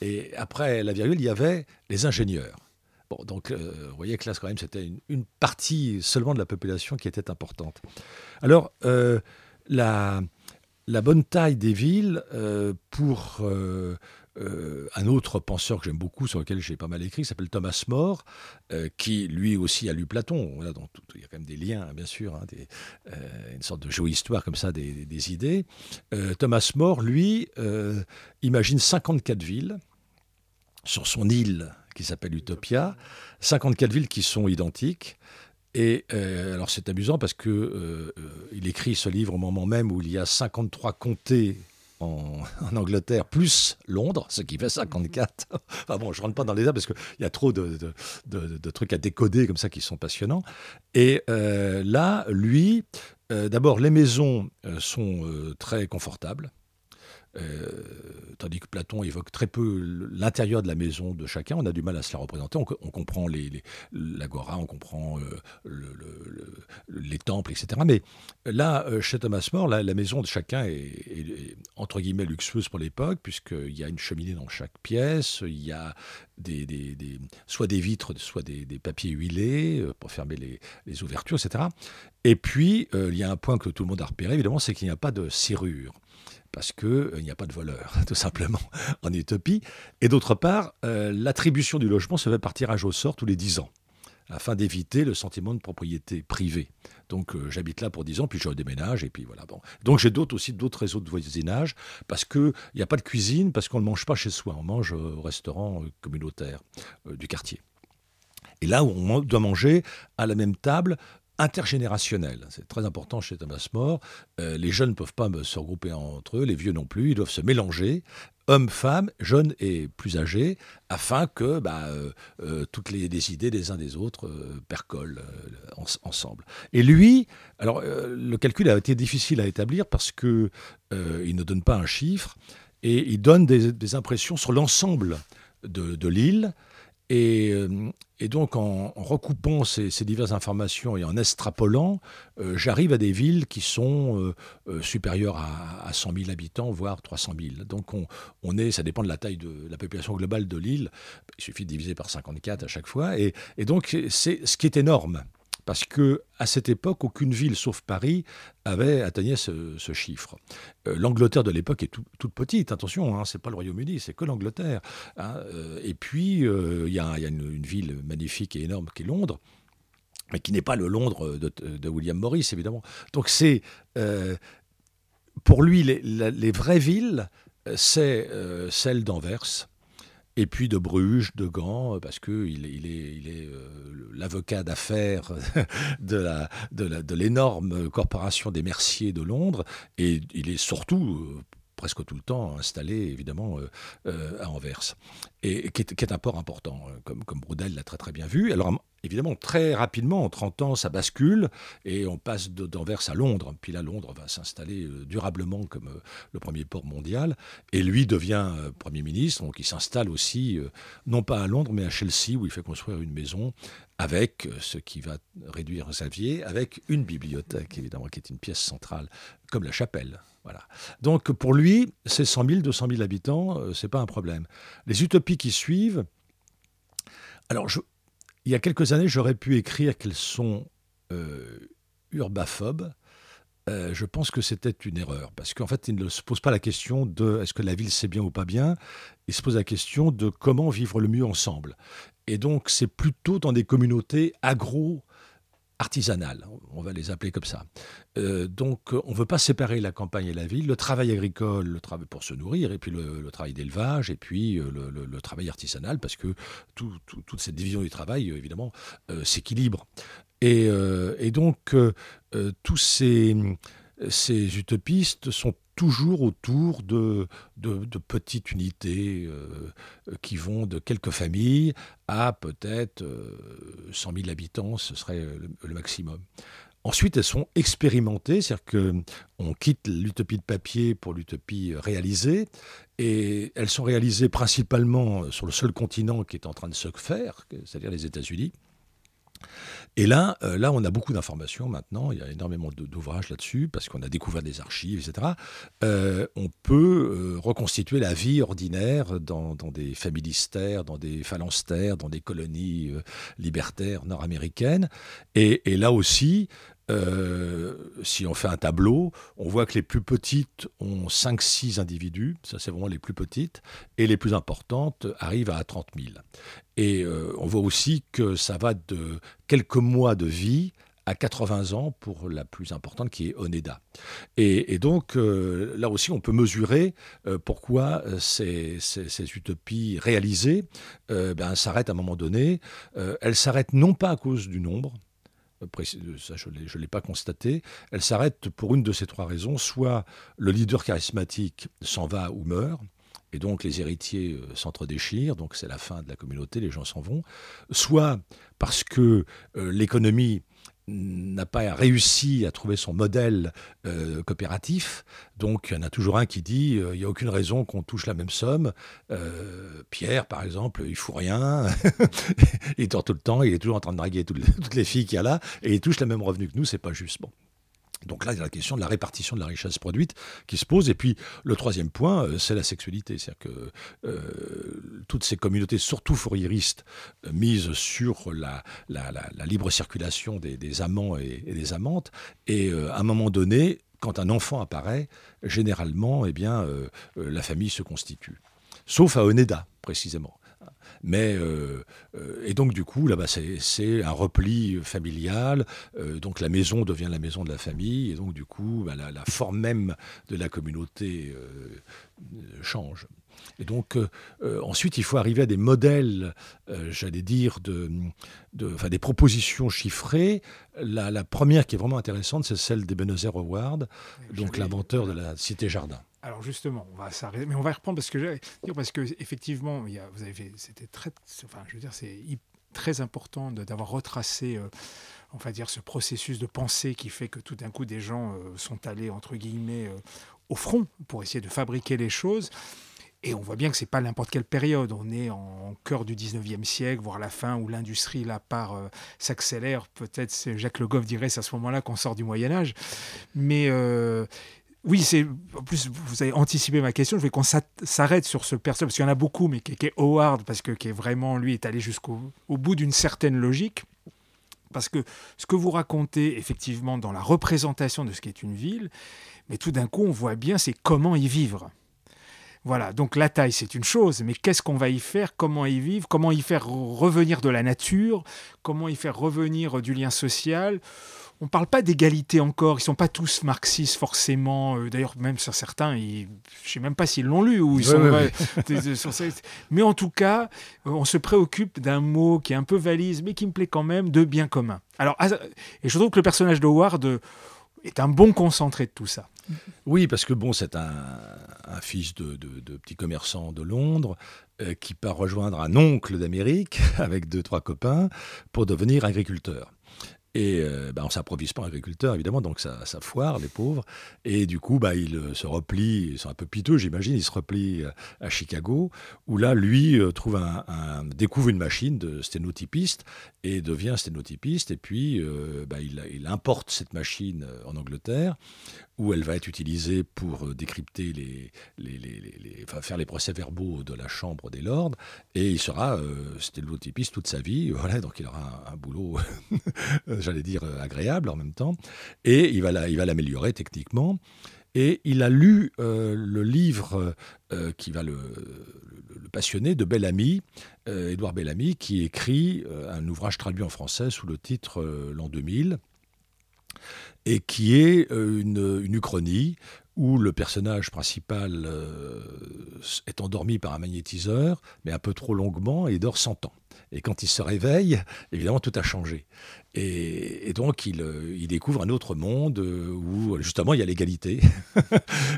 Et après la virgule, il y avait les ingénieurs. Donc, euh, vous voyez que là, quand même, c'était une, partie seulement de la population qui était importante. Alors, la, la, bonne taille des villes pour euh, un autre penseur que j'aime beaucoup, sur lequel j'ai pas mal écrit, s'appelle Thomas More, euh, qui lui aussi a lu Platon. Il y a quand même des liens, bien sûr, hein, euh, une sorte de géohistoire comme ça des idées. Thomas More, lui, imagine 54 villes sur son île qui s'appelle Utopia, 54 villes qui sont identiques. Et alors c'est amusant parce que il écrit ce livre au moment même où il y a 53 comtés en, Angleterre, plus Londres, ce qui fait 54. enfin bon, je rentre pas dans les dates parce qu'il y a trop de, de, trucs à décoder comme ça qui sont passionnants. Et euh, là, lui, euh, d'abord, les maisons euh, sont très confortables. Euh, tandis que Platon évoque très peu l'intérieur de la maison de chacun, on a du mal à se la représenter. On, comprend l'agora, on comprend euh, les temples, etc. Mais là, euh, chez Thomas More, la, maison de chacun est, entre guillemets luxueuse pour l'époque, puisqu'il y a une cheminée dans chaque pièce, il y a soit des vitres, soit des, papiers huilés pour fermer les ouvertures, etc. Et puis, il y a un point que tout le monde a repéré, évidemment, c'est qu'il n'y a pas de serrure parce qu'il euh, n'y a pas de voleur, tout simplement, en utopie. Et d'autre part, euh, l'attribution du logement se fait par tirage au sort tous les 10 ans, afin d'éviter le sentiment de propriété privée. Donc euh, j'habite là pour 10 ans, puis je redéménage, et puis voilà. Donc j'ai d'autres aussi d'autres réseaux de voisinage, parce qu'il n'y a pas de cuisine, parce qu'on ne mange pas chez soi, on mange au restaurant communautaire du quartier. Et là où on doit manger à la même table intergénérationnel. C'est très important chez Thomas More. Euh, les jeunes ne peuvent pas se regrouper entre eux, les vieux non plus. Ils doivent se mélanger, hommes, femmes, jeunes et plus âgés, afin que bah, euh, euh, toutes les, idées des uns des autres percolent ensemble. Et lui, alors le calcul a été difficile à établir parce que il ne donne pas un chiffre et il donne des, impressions sur l'ensemble de l'île euh, et, donc, en, recoupant ces, diverses informations et en extrapolant, euh, j'arrive à des villes qui sont euh, supérieures à, 100 000 habitants, voire 300 000. Donc, on, est, ça dépend de la taille de la population globale de l'île. Il suffit de diviser par 54 à chaque fois. Et, et donc, c'est ce qui est énorme parce que à cette époque, aucune ville sauf Paris avait atteint ce, chiffre. Euh, L'Angleterre de l'époque est toute petite, attention, hein, c'est pas le Royaume-Uni, c'est que l'Angleterre. Hein, euh, et puis, euh, il y, a, une, ville magnifique et énorme qui est Londres mais qui n'est pas le Londres de, William Morris, évidemment. Donc c'est, pour lui, les vraies villes, c'est celle d'Anvers, et puis de Bruges, de Gand, parce qu'il il est, euh, l'avocat d'affaires de l'énorme corporation des Merciers de Londres, et il est surtout euh, presque tout le temps installé évidemment euh, à Anvers, et qui est, un port important, comme, comme Brodel l'a très très bien vu. Alors évidemment, très rapidement, en 30 ans, ça bascule et on passe d'Anvers à Londres. Puis là, Londres va s'installer euh, durablement comme euh, le premier port mondial. Et lui devient euh, Premier ministre, donc il s'installe aussi, non pas à Londres, mais à Chelsea, où il fait construire une maison avec ce qui va réduire Xavier, avec une bibliothèque, évidemment, qui est une pièce centrale, comme la chapelle. Voilà. Donc pour lui, ces 100 000, 200 000 habitants, c'est pas un problème. Les utopies qui suivent, Alors, il y a quelques années, j'aurais pu écrire qu'elles sont urbaphobes. je pense que c'était une erreur, parce qu'en fait, il ne se pose pas la question de est-ce que la ville c'est bien ou pas bien, il se pose la question de comment vivre le mieux ensemble. Et donc, c'est plutôt dans des communautés agro artisanales, on va les appeler comme ça. Euh, donc on ne veut pas séparer la campagne et la ville, le travail agricole, le travail pour se nourrir, et puis le, travail d'élevage, et puis euh, le, travail artisanal, parce que toute cette division du travail, évidemment, euh, s'équilibre. Et, et, donc tous ces ces utopistes sont toujours autour de, petites unités euh, qui vont de quelques familles à peut-être 100 euh, 000 habitants, ce serait le, maximum. Ensuite, elles sont expérimentées, c'est-à-dire qu'on quitte l'utopie de papier pour l'utopie réalisée, et elles sont réalisées principalement sur le seul continent qui est en train de se faire, c'est-à-dire les États-Unis. Et là, euh, là, on a beaucoup d'informations maintenant. Il y a énormément d'ouvrages là-dessus parce qu'on a découvert des archives, etc. Euh, on peut euh, reconstituer la vie ordinaire dans, des familistères, dans des phalanstères, dans des colonies libertaires nord-américaines. Et, et, là aussi, euh, si on fait un tableau, on voit que les plus petites ont 5-6 individus, ça c'est vraiment les plus petites, et les plus importantes arrivent à 30 000. Et euh, on voit aussi que ça va de quelques mois de vie à 80 ans pour la plus importante qui est Oneda. Et, donc euh, là aussi on peut mesurer pourquoi ces, utopies réalisées ben, s'arrêtent à un moment donné. elles s'arrêtent non pas à cause du nombre, ça je ne l'ai pas constaté, elle s'arrête pour une de ces trois raisons. Soit le leader charismatique s'en va ou meurt, et donc les héritiers euh, s'entredéchirent, donc c'est la fin de la communauté, les gens s'en vont. Soit parce que euh, l'économie n'a pas réussi à trouver son modèle euh, coopératif. Donc, il y en a toujours un qui dit euh, il n'y a aucune raison qu'on touche la même somme. Euh, Pierre, par exemple, il fout rien. il dort tout le temps. Il est toujours en train de draguer toutes les, filles qu'il y a là. Et il touche le même revenu que nous. C'est pas juste. Bon. Donc là, il y a la question de la répartition de la richesse produite qui se pose. Et puis, le troisième point, euh, c'est la sexualité. C'est-à-dire que euh, toutes ces communautés, surtout fourriéristes, euh, misent sur la, libre circulation des, amants et, des amantes. Et à un moment donné, quand un enfant apparaît, généralement, eh bien, la famille se constitue. Sauf à Oneda, précisément. Mais, euh, euh, et donc, du coup, là-bas, c'est un repli familial. Euh, donc, la maison devient la maison de la famille. Et donc, du coup, bah, la, forme même de la communauté change. Et donc, ensuite, il faut arriver à des modèles, j'allais dire, de, de, enfin, des propositions chiffrées. La, la, première qui est vraiment intéressante, c'est celle d'Ebenezer Howard, donc l'inventeur de la Cité Jardin. Alors justement, on va s'arrêter, mais on va reprendre parce que parce que effectivement, vous avez, c'était très, enfin, je veux dire, c'est très important d'avoir retracé, euh, on va dire, ce processus de pensée qui fait que tout d'un coup des gens euh, sont allés entre guillemets euh, au front pour essayer de fabriquer les choses. Et on voit bien que c'est pas n'importe quelle période. On est en cœur du 19e siècle, voire la fin où l'industrie, la part s'accélère. Peut-être, Jacques Le Goff dirait, c'est à ce moment-là qu'on sort du Moyen Âge. Mais oui, c'est en plus vous avez anticipé ma question. Je veux qu'on s'arrête sur ce personnage parce qu'il y en a beaucoup, mais qui, est Howard parce que est vraiment lui est allé jusqu'au bout d'une certaine logique. Parce que ce que vous racontez effectivement dans la représentation de ce qu'est une ville, mais tout d'un coup on voit bien c'est comment y vivre. Voilà, donc la taille c'est une chose, mais qu'est-ce qu'on va y faire, comment y vivre, comment y faire revenir de la nature, comment y faire revenir du lien social? On ne parle pas d'égalité encore. Ils sont pas tous marxistes forcément. Euh, d'ailleurs, même sur certains, je ne sais même pas s'ils l'ont lu ou ils sont. mais en tout cas, euh, on se préoccupe d'un mot qui est un peu valise, mais qui me plaît quand même, de bien commun. Alors, ah, et je trouve que le personnage de Howard euh, est un bon concentré de tout ça. Oui, parce que bon, c'est un, fils de, petit commerçant de Londres qui part rejoindre un oncle d'Amérique avec deux trois copains pour devenir agriculteur. Et euh, bah, on s'improvise pas agriculteur, évidemment, donc ça, foire, les pauvres. Et du coup, bah, il euh, se replie, ils sont un peu piteux, j'imagine, il se replie euh, à Chicago, où là, lui, trouve un, découvre une machine de sténotypiste et devient sténotypiste. Et puis, bah, il, importe cette machine en Angleterre, où elle va être utilisée pour décrypter les, les, faire les procès-verbaux de la Chambre des Lords, et il sera c'était stéréotypiste toute sa vie, voilà, donc il aura un, boulot, j'allais dire, agréable en même temps, et il va l'améliorer techniquement. Et il a lu le livre qui va le, passionné de Bellamy, euh, Édouard Bellamy, qui écrit euh, un ouvrage traduit en français sous le titre euh, L'an 2000, et qui est une, une, uchronie où le personnage principal est endormi par un magnétiseur, mais un peu trop longuement, et dort 100 ans. Et quand il se réveille, évidemment, tout a changé. Et, donc, euh, il, découvre un autre monde euh, où, justement, il y a l'égalité.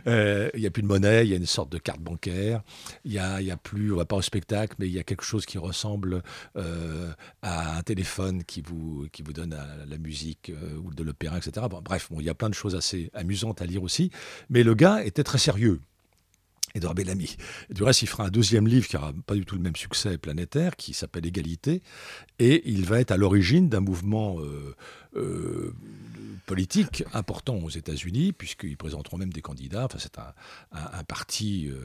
Euh, il n'y a plus de monnaie, il y a une sorte de carte bancaire. Il n'y a, plus, on va pas au spectacle, mais il y a quelque chose qui ressemble à un téléphone qui vous, qui vous donne la musique ou de l'opéra, etc. bref, bon, il y a plein de choses assez amusantes à lire aussi. Mais le gars était très sérieux. Edouard Bellamy. Du reste, il fera un deuxième livre qui n'aura pas du tout le même succès planétaire, qui s'appelle Égalité, et il va être à l'origine d'un mouvement euh, euh, politique important aux États-Unis, puisqu'ils présenteront même des candidats. Enfin, c'est un, parti, euh,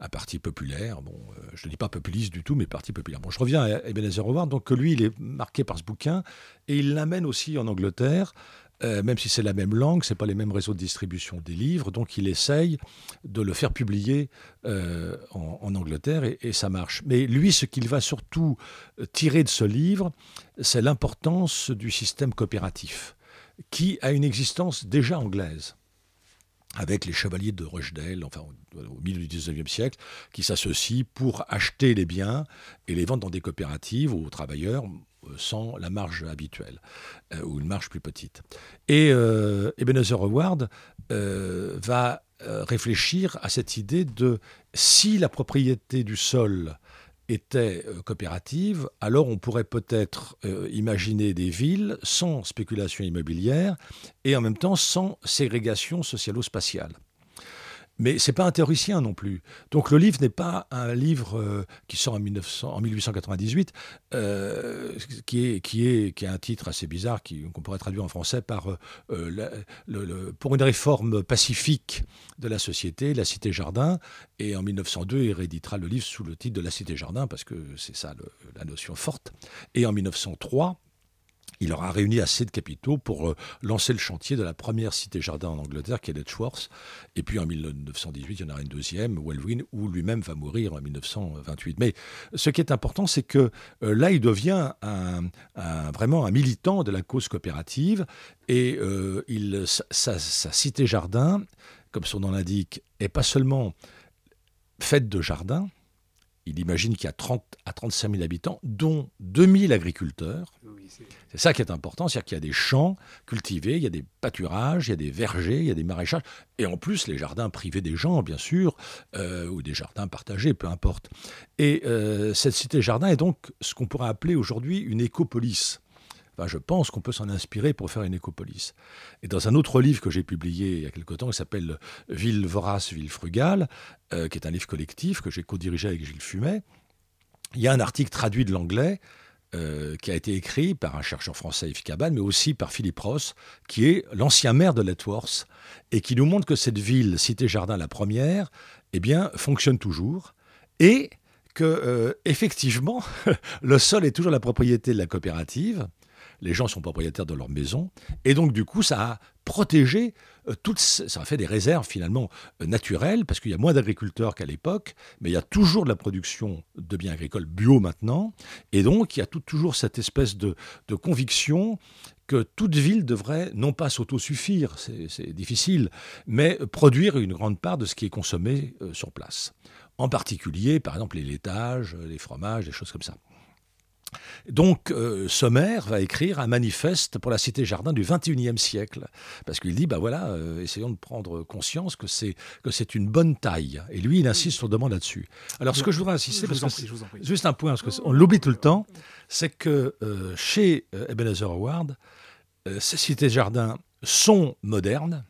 un parti populaire. Bon, je ne dis pas populiste du tout, mais parti populaire. Bon, je reviens à Ebenezer Howard. Donc, lui, il est marqué par ce bouquin, et il l'amène aussi en Angleterre euh, même si c'est la même langue, c'est pas les mêmes réseaux de distribution des livres, donc il essaye de le faire publier euh, en, Angleterre et, ça marche. Mais lui, ce qu'il va surtout euh, tirer de ce livre, c'est l'importance du système coopératif, qui a une existence déjà anglaise avec les chevaliers de Rochdale, enfin au milieu du XIXe siècle, qui s'associent pour acheter les biens et les vendre dans des coopératives aux travailleurs, sans la marge habituelle, euh, ou une marge plus petite. Et euh, Ebenezer Howard va réfléchir à cette idée de si la propriété du sol était coopérative, alors on pourrait peut-être imaginer des villes sans spéculation immobilière et en même temps sans ségrégation socialo-spatiale. Mais c'est pas un théoricien non plus. Donc le livre n'est pas un livre euh, qui sort en, 1900, en 1898, euh, qui, est, qui, est, qui a un titre assez bizarre qu'on pourrait traduire en français par euh, le, Pour une réforme pacifique de la société, la Cité-Jardin. Et en 1902, il rééditera le livre sous le titre de La Cité-Jardin, parce que c'est ça la notion forte. Et en 1903, il aura réuni assez de capitaux pour euh, lancer le chantier de la première cité-jardin en Angleterre, qui est Letchworth. Et puis en 1918, il y en aura une deuxième, Welwyn, où lui-même va mourir en 1928. Mais ce qui est important, c'est que euh, là, il devient vraiment un militant de la cause coopérative. Et euh, il, sa, cité-jardin, comme son nom l'indique, est pas seulement faite de jardins, il imagine qu'il y a 30 à 35 000 habitants, dont 2000 agriculteurs. c'est ça qui est important, c'est-à-dire qu'il y a des champs cultivés, il y a des pâturages, il y a des vergers, il y a des maraîchages, et en plus les jardins privés des gens, bien sûr, euh, ou des jardins partagés, peu importe. Et euh, cette cité-jardin est donc ce qu'on pourrait appeler aujourd'hui une écopolis je pense qu'on peut s'en inspirer pour faire une écopolis. Et dans un autre livre que j'ai publié il y a quelque temps, qui s'appelle Ville vorace, ville frugale, euh, qui est un livre collectif que j'ai co-dirigé avec Gilles Fumet, il y a un article traduit de l'anglais euh, qui a été écrit par un chercheur français, Yves Cabane, mais aussi par Philippe Ross, qui est l'ancien maire de Letworth, et qui nous montre que cette ville, Cité-Jardin la première, eh bien, fonctionne toujours, et que, euh, effectivement, le sol est toujours la propriété de la coopérative, les gens sont propriétaires de leur maison, et donc du coup ça a protégé euh, toutes, ça a fait des réserves finalement euh, naturelles, parce qu'il y a moins d'agriculteurs qu'à l'époque, mais il y a toujours de la production de biens agricoles bio maintenant, et donc il y a toujours cette espèce de, conviction que toute ville devrait non pas s'autosuffire, c'est difficile, mais produire une grande part de ce qui est consommé euh, sur place. En particulier, par exemple, les laitages, les fromages, des choses comme ça. Donc, euh, Sommer va écrire un manifeste pour la cité-jardin du 21e siècle, parce qu'il dit, bah voilà, euh, essayons de prendre conscience que c'est que c'est une bonne taille. Et lui, il insiste sur demande là-dessus. Alors, ce que je voudrais insister, parce que juste un point, parce qu'on l'oublie tout le temps, c'est que euh, chez Ebenezer Howard, ces cités-jardins sont modernes,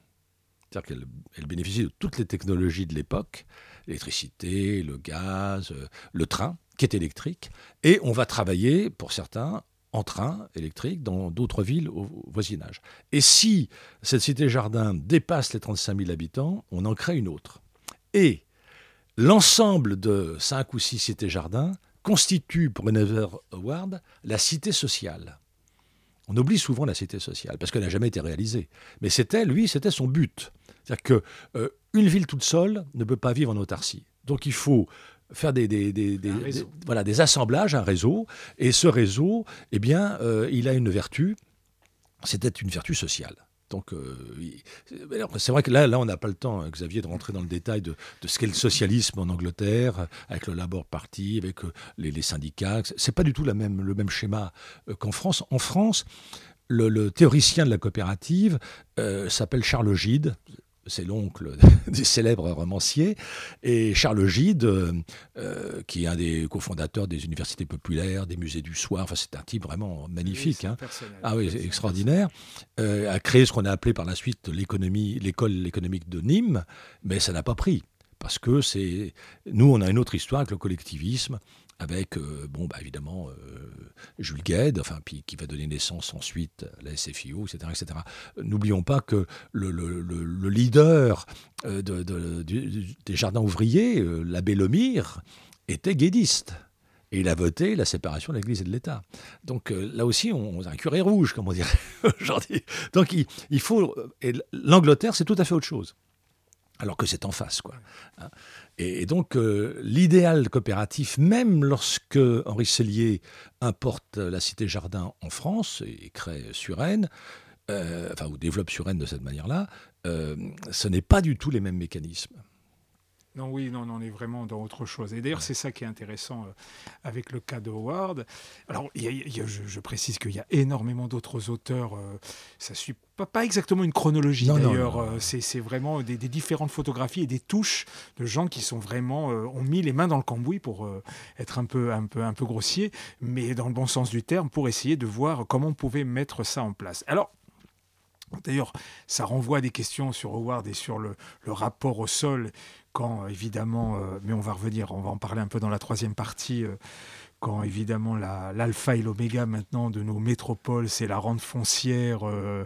c'est-à-dire qu'elles bénéficient de toutes les technologies de l'époque, l'électricité, le gaz, le train qui est électrique, et on va travailler, pour certains, en train électrique dans d'autres villes au voisinage. Et si cette cité-jardin dépasse les 35 000 habitants, on en crée une autre. Et l'ensemble de cinq ou six cités-jardins constitue pour Never Award la cité sociale. On oublie souvent la cité sociale parce qu'elle n'a jamais été réalisée. Mais c'était, lui, c'était son but. C'est-à-dire qu'une euh, ville toute seule ne peut pas vivre en autarcie. Donc il faut faire des, voilà, des assemblages, un réseau. Et ce réseau, eh bien, euh, il a une vertu, c'était une vertu sociale. Donc, euh, c'est vrai que là, là on n'a pas le temps, hein, Xavier, de rentrer dans le détail de, ce qu'est le socialisme en Angleterre, avec le Labour Party, avec euh, les, syndicats. C'est pas du tout la même, le même schéma qu'en France. En France, le, théoricien de la coopérative s'appelle Charles Gide c'est l'oncle du célèbre romancier, et Charles Gide, euh, qui est un des cofondateurs des universités populaires, des musées du soir, enfin c'est un type vraiment magnifique, hein. ah oui, extraordinaire, euh, a créé ce qu'on a appelé par la suite l'économie, l'école économique de Nîmes, mais ça n'a pas pris parce que c'est nous on a une autre histoire avec le collectivisme avec, euh, bon, bah, évidemment, euh, Jules Gued, enfin, puis, qui va donner naissance ensuite à la SFIO, etc. etc. N'oublions pas que le, le, leader euh, de, des jardins ouvriers, l'abbé Lemire, était guédiste. Et il a voté la séparation de l'Église et de l'État. Donc là aussi, on, a un curé rouge, comme on dirait aujourd'hui. Donc il, il faut. Et l'Angleterre, c'est tout à fait autre chose alors que c'est en face. Quoi. Hein. Et, donc, euh, l'idéal coopératif, même lorsque Henri Sellier importe la Cité Jardin en France et crée Suresnes, euh, enfin, ou développe Suresnes de cette manière-là, euh, ce n'est pas du tout les mêmes mécanismes. Non, oui, non, on est vraiment dans autre chose. Et d'ailleurs, c'est ça qui est intéressant euh, avec le cas de Howard. Alors, je, précise qu'il y a énormément d'autres auteurs. Euh, ça suit pas, pas, exactement une chronologie d'ailleurs. Euh, c'est vraiment des, différentes photographies et des touches de gens qui sont vraiment ont mis les mains dans le cambouis pour être un peu, un peu, un peu grossier, mais dans le bon sens du terme, pour essayer de voir comment on pouvait mettre ça en place. Alors, D'ailleurs, ça renvoie à des questions sur Howard et sur le, le rapport au sol quand évidemment, euh, mais on va revenir, on va en parler un peu dans la troisième partie, euh, quand évidemment l'alpha et l'oméga maintenant de nos métropoles, c'est la rente foncière euh,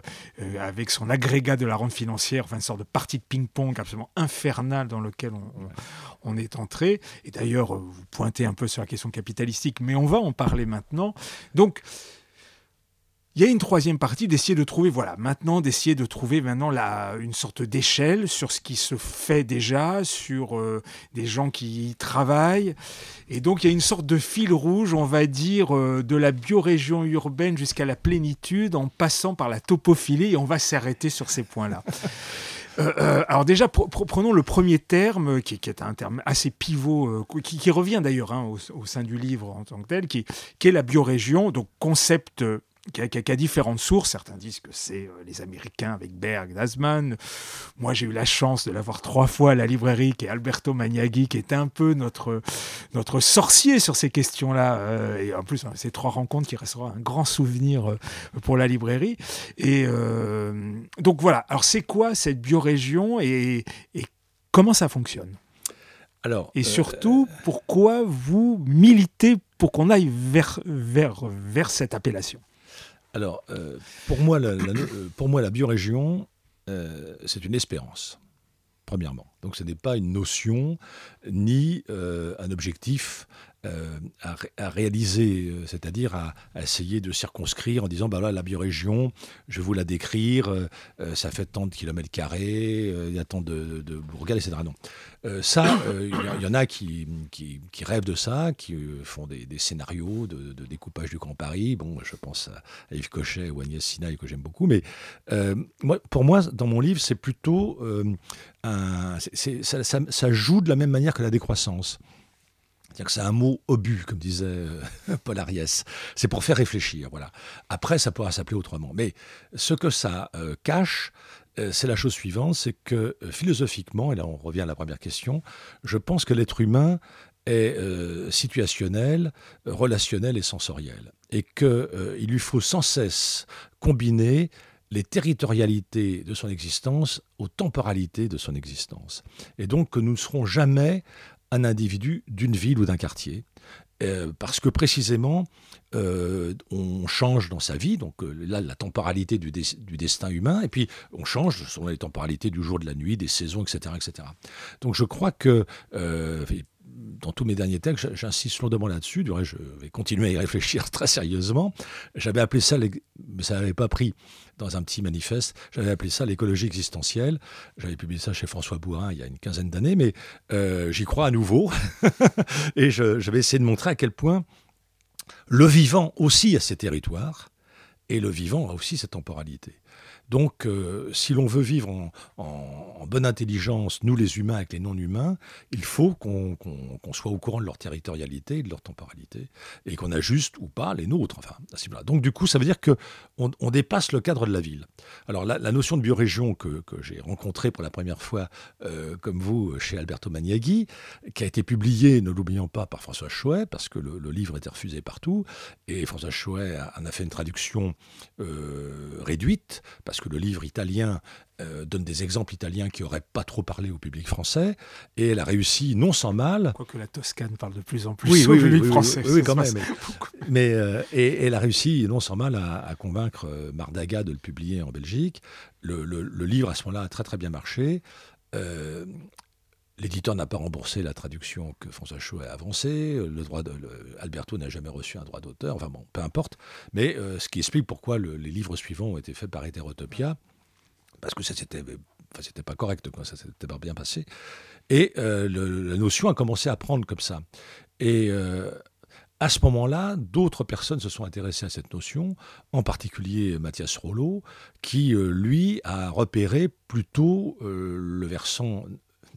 avec son agrégat de la rente financière, enfin une sorte de partie de ping-pong absolument infernale dans lequel on, on est entré. Et d'ailleurs, vous pointez un peu sur la question capitalistique, mais on va en parler maintenant. Donc, il y a une troisième partie d'essayer de trouver, voilà, maintenant d'essayer de trouver maintenant la, une sorte d'échelle sur ce qui se fait déjà, sur euh, des gens qui y travaillent. Et donc il y a une sorte de fil rouge, on va dire, euh, de la biorégion urbaine jusqu'à la plénitude en passant par la topophilie et on va s'arrêter sur ces points-là. Euh, alors déjà, prenons le premier terme, qui, est un terme assez pivot, qui, revient d'ailleurs hein, au, sein du livre en tant que tel, qui, qui est la biorégion, donc concept qui a, différentes sources. Certains disent que c'est euh, les Américains avec Berg, Nasman. Moi, j'ai eu la chance de l'avoir trois fois à la librairie, qui est Alberto Magnaghi, qui est un peu notre, notre sorcier sur ces questions-là. Euh, et en plus, hein, ces trois rencontres qui resteront un grand souvenir euh, pour la librairie. Et donc voilà. Alors, c'est quoi cette biorégion et, et comment ça fonctionne? Alors, et surtout, pourquoi vous militez pour qu'on aille vers, vers, vers cette appellation? Alors, euh, pour, moi, la, euh, pour moi, la biorégion, euh, c'est une espérance, premièrement. Donc, ce n'est pas une notion ni un objectif euh, à, réaliser, euh, c'est-à-dire à, essayer de circonscrire en disant bah là, la biorégion, je vais vous la décrire, euh, ça fait tant de kilomètres carrés, il y a tant de, de bourgades, etc. Non. ça, il y, en a qui, qui, rêvent de ça, qui font des, scénarios de, découpage du Grand Paris. Bon, je pense à, Yves Cochet ou Agnès Sinaï que j'aime beaucoup, mais moi, pour moi, dans mon livre, c'est plutôt un, ça joue de la même manière que la décroissance cest que c'est un mot obus, comme disait euh, Paul Ariès. C'est pour faire réfléchir, voilà. Après, ça pourra s'appeler autrement. Mais ce que ça euh, cache, euh, c'est la chose suivante, c'est que philosophiquement, et là on revient à la première question, je pense que l'être humain est situationnel, relationnel et sensoriel. Et qu'il lui faut sans cesse combiner les territorialités de son existence aux temporalités de son existence. Et donc que nous ne serons jamais un individu d'une ville ou d'un quartier, parce que précisément, on change dans sa vie, donc là, la temporalité du, du, destin humain, et puis on change selon les temporalités du jour, de la nuit, des saisons, etc. etc. Donc je crois que dans tous mes derniers textes, j'insiste lourdement là-dessus. Du reste, je vais continuer à y réfléchir très sérieusement. J'avais appelé ça, mais ça n'avait pas pris dans un petit manifeste, j'avais appelé ça l'écologie existentielle. J'avais publié ça chez François Bourrin il y a une quinzaine d'années, mais euh, j'y crois à nouveau. Et je, vais essayer de montrer à quel point le vivant aussi a ses territoires et le vivant a aussi sa temporalité. Donc, euh, si l'on veut vivre en, bonne intelligence, nous les humains avec les non-humains, il faut qu'on soit au courant de leur territorialité de leur temporalité, et qu'on ajuste ou pas les nôtres. Enfin, Donc, du coup, ça veut dire qu'on on dépasse le cadre de la ville. Alors, la, notion de biorégion que, que j'ai rencontrée pour la première fois, euh, comme vous, chez Alberto Maniaghi, qui a été publié, ne l'oublions pas, par François Chouet, parce que le, livre était refusé partout, et François Chouet en a fait une traduction euh, réduite, parce parce que le livre italien euh, donne des exemples italiens qui n'auraient pas trop parlé au public français, et elle a réussi non sans mal. Quoique la Toscane parle de plus en plus au public français. Oui, quand même. Mais, euh, et, elle a réussi non sans mal à, convaincre euh, Mardaga de le publier en Belgique. Le, livre à ce moment-là a très très bien marché. L'éditeur n'a pas remboursé la traduction que François Chaud a avancée. Le droit de, Alberto n'a jamais reçu un droit d'auteur. Enfin bon, peu importe. Mais euh, ce qui explique pourquoi les livres suivants ont été faits par Hétérotopia, parce que ça c'était, enfin, pas correct, quoi. Ça s'était pas bien passé. Et euh, la notion a commencé à prendre comme ça. Et euh, à ce moment-là, d'autres personnes se sont intéressées à cette notion, en particulier Mathias Rollo, qui, lui, a repéré plutôt le versant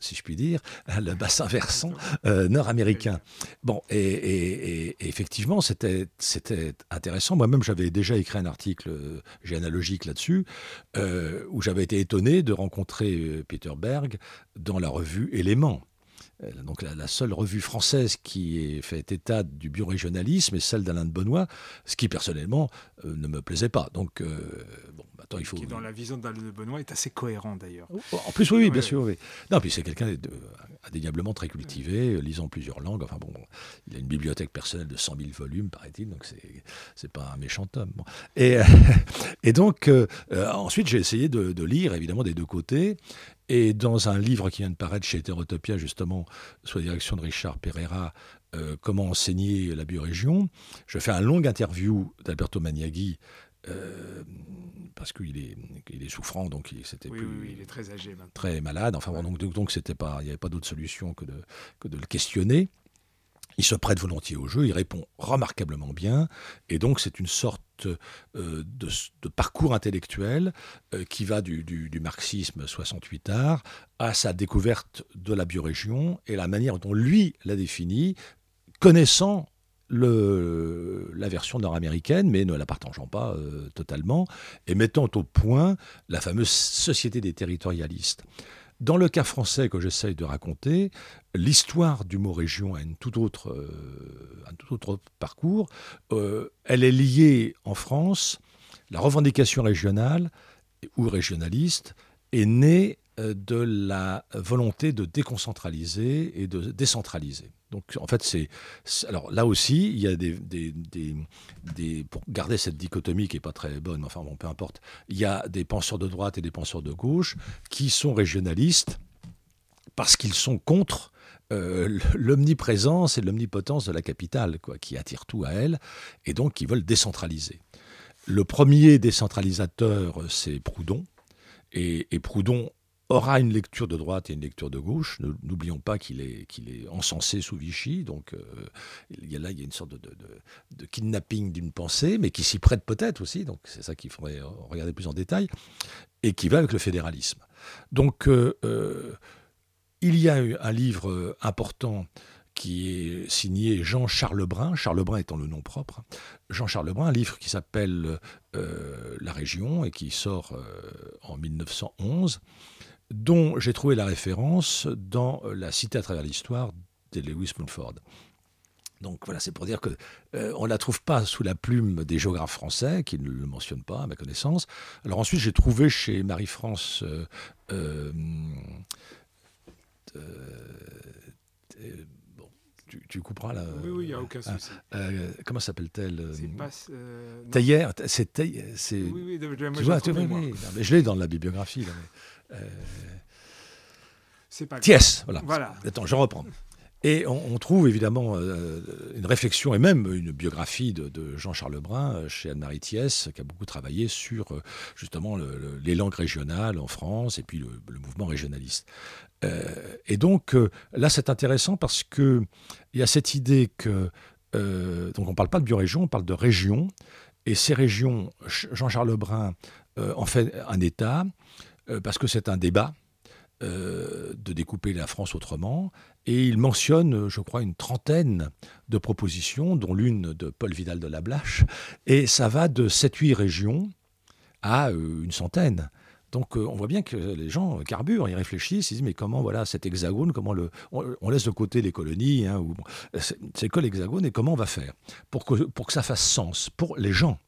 si je puis dire, le bassin versant euh, nord-américain. Bon, et, effectivement, c'était intéressant. Moi-même, j'avais déjà écrit un article euh, généalogique là-dessus, euh, où j'avais été étonné de rencontrer Peter Berg dans la revue Éléments. Euh, donc la, seule revue française qui ait fait état du biorégionalisme est celle d'Alain de Benoît, ce qui personnellement euh, ne me plaisait pas. Donc, euh, bon, attends, il faut. Qui, dans la vision d'Alain de Benoît, est assez cohérent d'ailleurs. Oh, en plus, oui, bien sûr. Oui. Non, puis c'est quelqu'un indéniablement très cultivé, lisant plusieurs langues. Enfin bon, il a une bibliothèque personnelle de 100 000 volumes, paraît-il, donc c'est c'est pas un méchant homme. Et, et donc, ensuite, j'ai essayé de, de, lire évidemment des deux côtés. Et dans un livre qui vient de paraître chez Hétérotopia, justement, sous la direction de Richard Pereira, euh, Comment enseigner la biorégion, je fais un long interview d'Alberto Maniaghi. Euh, parce qu'il est, il est souffrant, donc il, c'était oui, oui, il est très âgé maintenant. Très malade. Enfin, donc, donc c'était pas, il n'y avait pas d'autre solution que de, que de le questionner. Il se prête volontiers au jeu, il répond remarquablement bien, et donc c'est une sorte euh, de, parcours intellectuel euh, qui va du, marxisme 68 art à sa découverte de la biorégion et la manière dont lui l'a définie, connaissant la version nord-américaine, mais ne la partageant pas euh, totalement, et mettant au point la fameuse société des territorialistes. Dans le cas français que j'essaye de raconter, l'histoire du mot région a euh, un tout autre parcours. Euh, elle est liée en France, la revendication régionale ou régionaliste est née de la volonté de déconcentraliser et de décentraliser. Donc en fait, c'est alors là aussi, il y a des, des, des, pour garder cette dichotomie qui est pas très bonne, enfin bon, peu importe. Il y a des penseurs de droite et des penseurs de gauche qui sont régionalistes parce qu'ils sont contre euh, l'omniprésence et l'omnipotence de la capitale, quoi, qui attire tout à elle, et donc qui veulent décentraliser. Le premier décentralisateur, c'est Proudhon, et Proudhon aura une lecture de droite et une lecture de gauche. N'oublions pas qu'il est, est encensé sous Vichy, donc euh, il y a là il y a une sorte de, kidnapping d'une pensée, mais qui s'y prête peut-être aussi, donc c'est ça qu'il faudrait regarder plus en détail, et qui va avec le fédéralisme. Donc euh, euh, il y a un livre important qui est signé Jean-Charles Brun, Charles Brun étant le nom propre. Jean-Charles Brun, un livre qui s'appelle La Région et qui sort en 1911 dont j'ai trouvé la référence dans La Cité à travers l'histoire de Lewis Mumford. Donc voilà, c'est pour dire que euh, on ne la trouve pas sous la plume des géographes français, qui ne le mentionnent pas à ma connaissance. Alors ensuite, j'ai trouvé chez Marie-France euh, euh, tu couperas là. Oui, oui, il n'y a aucun souci. comment s'appelle-t-elle C'est pas. Taillère, c'est. Oui, oui, de, tu vois, tu vois, mais je l'ai dans la bibliographie. Là, mais, c'est pas. Thiès, voilà. voilà. Attends, je reprends. Et on, trouve évidemment euh, une réflexion et même une biographie de, Jean-Charles Brun euh, chez Anne-Marie Thiès, qui a beaucoup travaillé sur euh, justement les langues régionales en France et puis le, mouvement régionaliste. et donc là, c'est intéressant parce qu'il y a cette idée que. donc on ne parle pas de biorégion, on parle de région. Et ces régions, Jean-Charles Brun en fait un État parce que c'est un débat euh, de découper la France autrement. Et il mentionne, je crois, une trentaine de propositions, dont l'une de Paul Vidal de la Blache. Et ça va de 7-8 régions à euh, une centaine. Donc euh, on voit bien que les gens carburent, ils réfléchissent, ils disent mais comment voilà cet hexagone, comment le, on, laisse de côté les colonies, hein, c'est que l'hexagone et comment on va faire pour que, pour que ça fasse sens pour les gens?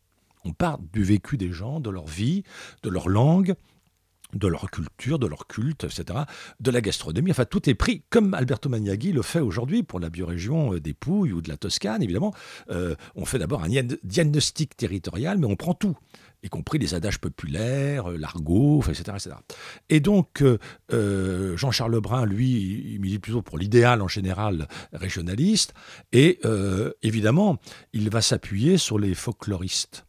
On part du vécu des gens, de leur vie, de leur langue, de leur culture, de leur culte, etc., de la gastronomie. Enfin, tout est pris, comme Alberto Magnaghi le fait aujourd'hui pour la biorégion euh, des Pouilles ou de la Toscane, évidemment. Euh, on fait d'abord un diagnostic territorial, mais on prend tout, y compris les adages populaires, euh, l'argot, etc., etc., Et donc, Jean-Charles Brun, lui, il milite plutôt pour l'idéal en général régionaliste, et évidemment, il va s'appuyer sur les folkloristes.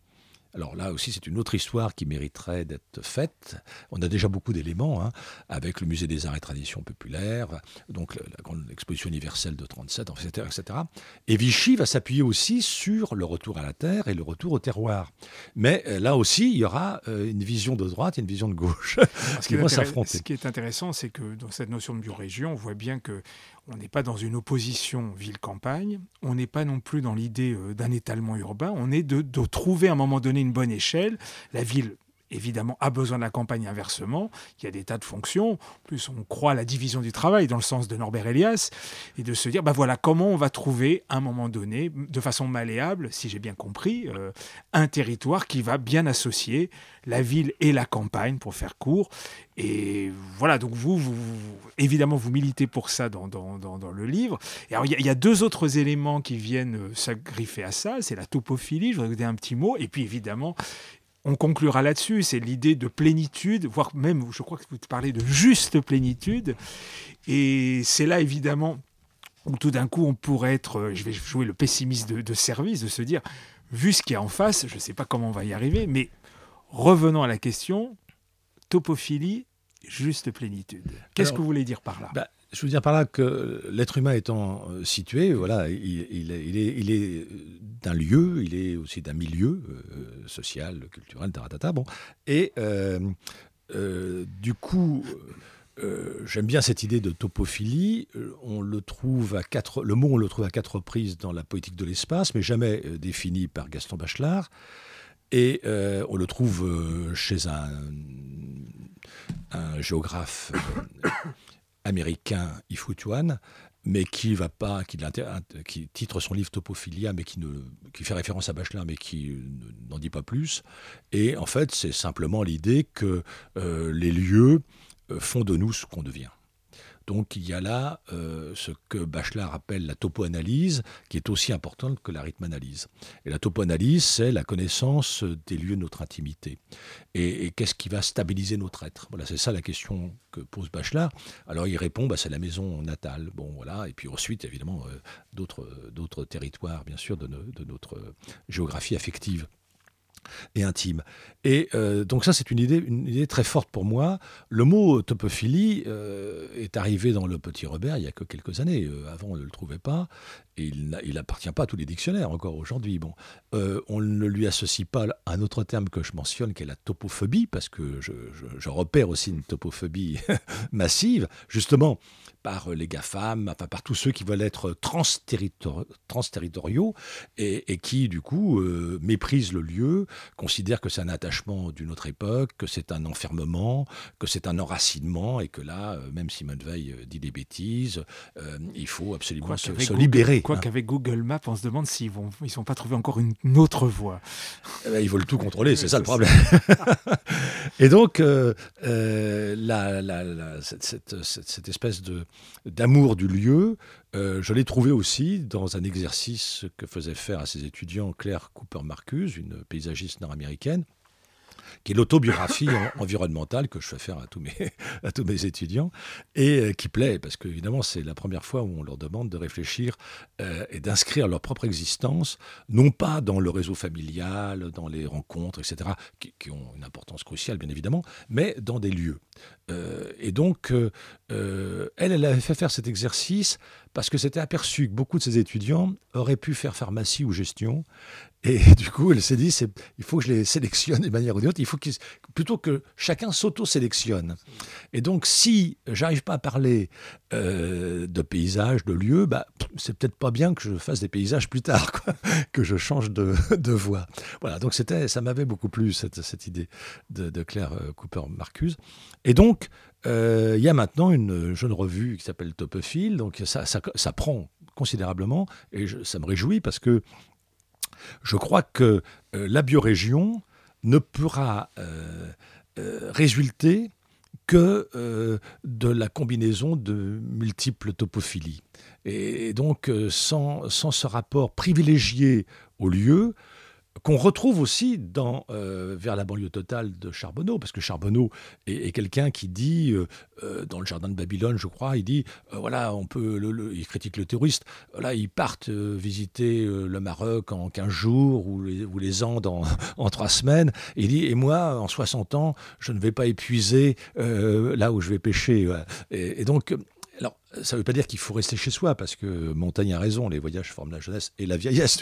Alors là aussi, c'est une autre histoire qui mériterait d'être faite. On a déjà beaucoup d'éléments, hein, avec le Musée des Arts et Traditions Populaires, donc la, grande exposition universelle de 37, etc., etc. Et Vichy va s'appuyer aussi sur le retour à la terre et le retour au terroir. Mais euh, là aussi, il y aura euh, une vision de droite et une vision de gauche qui vont s'affronter. Ce qui est intéressant, c'est que dans cette notion de biorégion, on voit bien que on n'est pas dans une opposition ville-campagne, on n'est pas non plus dans l'idée euh, d'un étalement urbain, on est de, de, trouver à un moment donné une bonne échelle. La ville évidemment, a besoin de la campagne inversement. Y a des tas de fonctions. En plus, on croit à la division du travail dans le sens de Norbert Elias et de se dire, bah voilà, comment on va trouver à un moment donné, de façon malléable, si j'ai bien compris, euh, un territoire qui va bien associer la ville et la campagne, pour faire court. Et voilà, donc vous, vous évidemment, vous militez pour ça dans, dans, dans, le livre. Et alors, il y, a deux autres éléments qui viennent euh, s'agriffer à ça. C'est la topophilie, je voudrais vous dire un petit mot. Et puis, évidemment, on conclura là-dessus, c'est l'idée de plénitude, voire même, je crois que vous parlez de juste plénitude. Et c'est là, évidemment, où tout d'un coup, on pourrait être, euh, je vais jouer le pessimiste de, service, de se dire, vu ce qu'il y a en face, je ne sais pas comment on va y arriver, mais revenons à la question, topophilie, juste plénitude. Qu'est-ce que vous voulez dire par là? bah, je veux dire par là que l'être humain étant euh, situé, voilà, il, est, d'un lieu, il est aussi d'un milieu euh, social, culturel, taratata, bon. Et euh, du coup, j'aime bien cette idée de topophilie. On le trouve à quatre, le mot on le trouve à quatre reprises dans la poétique de l'espace, mais jamais défini par Gaston Bachelard. Et on le trouve chez un, un géographe américain Ifutuan, mais qui va pas, qui, titre son livre Topophilia, mais qui, ne, fait référence à Bachelard, mais qui n'en dit pas plus. Et en fait, c'est simplement l'idée que euh, les lieux euh, font de nous ce qu'on devient. Donc il y a là euh, ce que Bachelard appelle la topoanalyse, qui est aussi importante que la rythme-analyse. Et la topoanalyse, c'est la connaissance des lieux de notre intimité. Et, qu'est-ce qui va stabiliser notre être? Voilà, c'est ça la question que pose Bachelard. Alors il répond, bah, c'est la maison natale. Bon. Et puis ensuite, évidemment, euh, d'autres, territoires, bien sûr, de notre géographie affective et intime. Et euh, donc ça, c'est une idée, une idée très forte pour moi. Le mot topophilie euh, est arrivé dans le Petit Robert il y a que quelques années. Euh, avant, on ne le trouvait pas. Et il n'appartient pas à tous les dictionnaires encore aujourd'hui. Bon, on ne lui associe pas un autre terme que je mentionne, qui est la topophobie, parce que je, repère aussi une topophobie massive. Justement, par les GAFAM, enfin par tous ceux qui veulent être transterritoriaux et, et, qui, du coup, méprisent le lieu, considèrent que c'est un attachement d'une autre époque, que c'est un enfermement, que c'est un enracinement et que là, euh, même Simone Veil euh, dit des bêtises, il faut absolument se, libérer. Quoi hein. qu'avec Google Maps, on se demande s'ils ne ils sont pas trouvé encore une, autre voie. Eh ben, ils veulent tout contrôler, c'est ça le problème. et donc, la, cette, cette, cette espèce de d'amour du lieu je l'ai trouvé aussi dans un exercice que faisait faire à ses étudiants Claire Cooper-Marcuse, une paysagiste nord-américaine, qui est l'autobiographie environnementale que je fais faire à tous mes, à tous mes étudiants, et euh, qui plaît, parce qu'évidemment, c'est la première fois où on leur demande de réfléchir euh, et d'inscrire leur propre existence, non pas dans le réseau familial, dans les rencontres, etc., qui, ont une importance cruciale, bien évidemment, mais dans des lieux. Euh, et donc, elle, elle avait fait faire cet exercice parce que c'était aperçu que beaucoup de ses étudiants auraient pu faire pharmacie ou gestion, et du coup, elle s'est dit, il faut que je les sélectionne d'une manière ou d'une autre. Il faut plutôt que chacun s'auto-sélectionne. Et donc, si j'arrive pas à parler euh, de paysages, de lieux, bah, c'est peut-être pas bien que je fasse des paysages plus tard, que je change de, voix. Voilà. Donc ça m'avait beaucoup plu cette, cette idée de, Claire euh, Cooper Marcuse. Et donc, euh, il y a maintenant une jeune revue qui s'appelle Topophile. Donc ça, ça, prend considérablement et ça me réjouit parce que je crois que euh, la biorégion ne pourra euh, euh, résulter que de la combinaison de multiples topophilies. Et donc, sans, sans ce rapport privilégié au lieu, qu'on retrouve aussi dans, euh, vers la banlieue totale de Charbonneau, parce que Charbonneau est, quelqu'un qui dit, euh, euh, dans le jardin de Babylone, je crois, il dit, voilà, on peut, il critique le terroriste, là, ils partent visiter le Maroc en 15 jours ou les, ou Andes en, en 3 semaines, il dit, et moi, en 60 ans, je ne vais pas épuiser là où je vais pêcher. et donc, ça ne veut pas dire qu'il faut rester chez soi, parce que Montaigne a raison, les voyages forment la jeunesse et la vieillesse.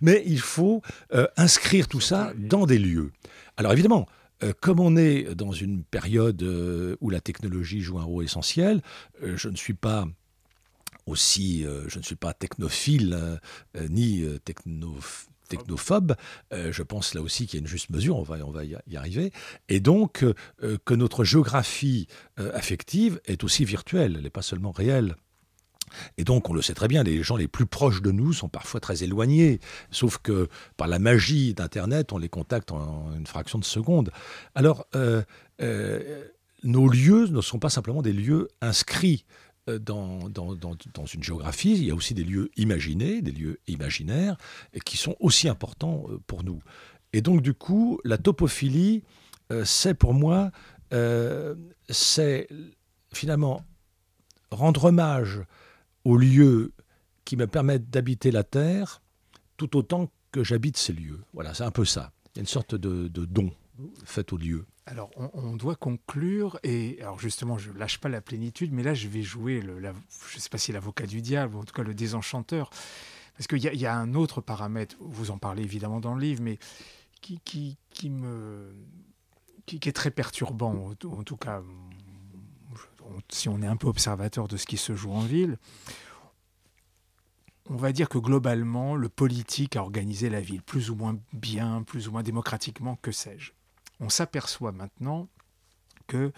Mais il faut euh, inscrire tout ça dans des lieux. Alors évidemment, euh, comme on est dans une période euh, où la technologie joue un rôle essentiel, je ne suis pas aussi, je ne suis pas technophile ni techno technophobe. Euh, je pense là aussi qu'il y a une juste mesure, on va, y arriver. Et donc euh, que notre géographie euh, affective est aussi virtuelle, elle n'est pas seulement réelle. Et donc, on le sait très bien, les gens les plus proches de nous sont parfois très éloignés, sauf que par la magie d'Internet, on les contacte en une fraction de seconde. Alors, nos lieux ne sont pas simplement des lieux inscrits dans, dans, une géographie, il y a aussi des lieux imaginés, des lieux imaginaires, qui sont aussi importants euh, pour nous. Et donc, du coup, la topophilie, euh, c'est pour moi, c'est finalement rendre hommage aux lieux qui me permettent d'habiter la Terre, tout autant que j'habite ces lieux. Voilà, c'est un peu ça. Il y a une sorte de don fait aux lieux. Alors, on, doit conclure, et alors justement, je lâche pas la plénitude, mais là, je vais jouer, le, je ne sais pas si l'avocat du diable, ou en tout cas le désenchanteur, parce qu'il y, a un autre paramètre, vous en parlez évidemment dans le livre, mais qui, qui, est très perturbant, en tout cas, si on est un peu observateur de ce qui se joue en ville. On va dire que globalement, le politique a organisé la ville, plus ou moins bien, plus ou moins démocratiquement, que sais-je on s'aperçoit maintenant que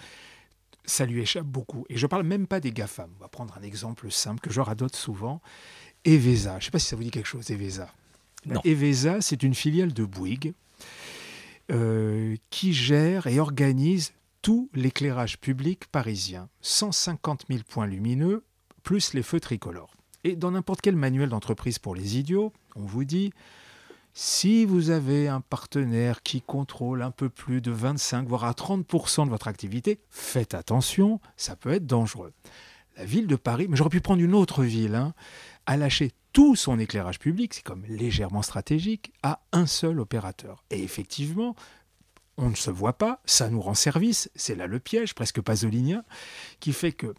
ça lui échappe beaucoup. Et je ne parle même pas des GAFAM. On va prendre un exemple simple que je radote souvent. Evesa. Je ne sais pas si ça vous dit quelque chose, Evesa. Non. Evesa, c'est une filiale de Bouygues euh, qui gère et organise tout l'éclairage public parisien. 150 000 points lumineux, plus les feux tricolores. Et dans n'importe quel manuel d'entreprise pour les idiots, on vous dit si vous avez un partenaire qui contrôle un peu plus de 25, voire à 30% de votre activité, faites attention, ça peut être dangereux. La ville de Paris, mais j'aurais pu prendre une autre ville, hein, a lâché tout son éclairage public, c'est comme légèrement stratégique, à un seul opérateur. Et effectivement, on ne se voit pas, ça nous rend service, c'est là le piège, presque pasolinien, qui fait que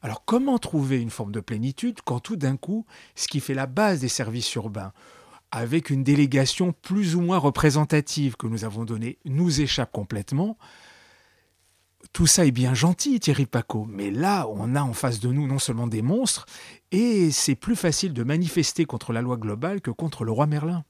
alors comment trouver une forme de plénitude quand tout d'un coup, ce qui fait la base des services urbains, avec une délégation plus ou moins représentative que nous avons donnée, nous échappe complètement. Tout ça est bien gentil, Thierry Paco, mais là, on a en face de nous non seulement des monstres, et c'est plus facile de manifester contre la loi globale que contre le roi Merlin.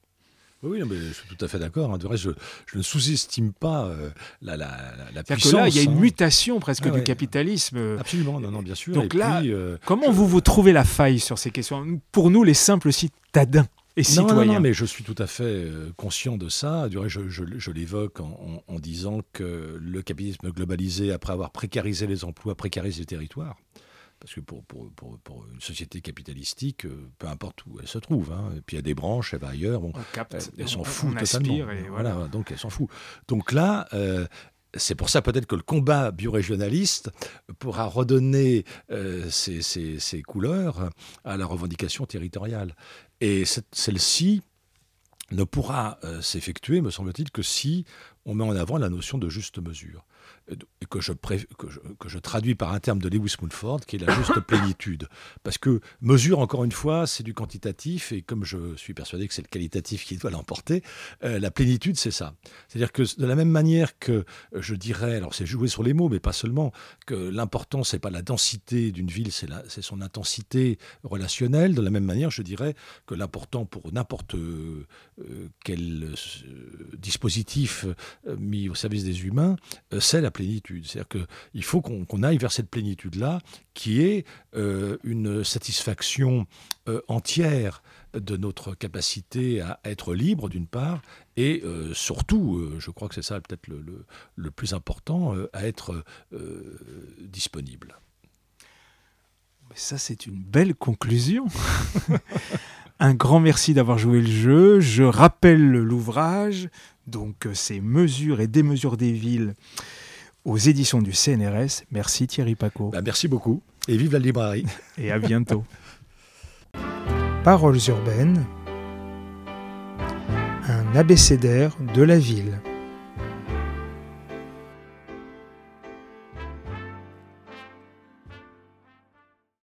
Oui, mais je suis tout à fait d'accord. Hein. je, je, ne sous-estime pas euh, la, la, la puissance. Que là, il y a une hein. mutation presque ah du capitalisme. Absolument, non, non, bien sûr. Donc là, euh, comment vous vous trouvez la faille sur ces questions? Pour nous, les simples citadins non, non, non, mais je suis tout à fait euh, conscient de ça. Je, je, l'évoque en, disant que le capitalisme globalisé, après avoir précarisé les emplois, précarise les territoires. parce que pour, pour, pour, une société capitalistique, euh, peu importe où elle se trouve, hein, et puis il y a des branches, elle va ailleurs, bon, elle, s'en fout totalement. voilà. donc elle s'en fout. Donc là, euh, c'est pour ça peut-être que le combat biorégionaliste pourra redonner euh, ses, couleurs à la revendication territoriale. Et celle-ci ne pourra euh, s'effectuer, me semble-t-il, que si on met en avant la notion de juste mesure que je, que, je, traduis par un terme de Lewis Mumford, qui est la juste plénitude. Parce que mesure, encore une fois, c'est du quantitatif, et comme je suis persuadé que c'est le qualitatif qui doit l'emporter, euh, la plénitude, c'est ça. C'est-à-dire que de la même manière que je dirais, alors c'est jouer sur les mots, mais pas seulement, que l'important, c'est pas la densité d'une ville, c'est son intensité relationnelle, de la même manière, je dirais que l'important pour n'importe euh, quel euh, dispositif mis au service des humains, c'est la C'est-à-dire qu'il faut qu'on aille vers cette plénitude-là, qui est euh, une satisfaction euh, entière de notre capacité à être libre, d'une part, et euh, surtout, je crois que c'est ça peut-être le, plus important, à être disponible. Ça, c'est une belle conclusion. Un grand merci d'avoir joué le jeu. Je rappelle l'ouvrage, donc c'est Mesures et démesures des villes aux éditions du CNRS. Merci Thierry Paco. Bah, merci beaucoup et vive la librairie. Et à bientôt. Paroles urbaines, un abécédaire de la ville.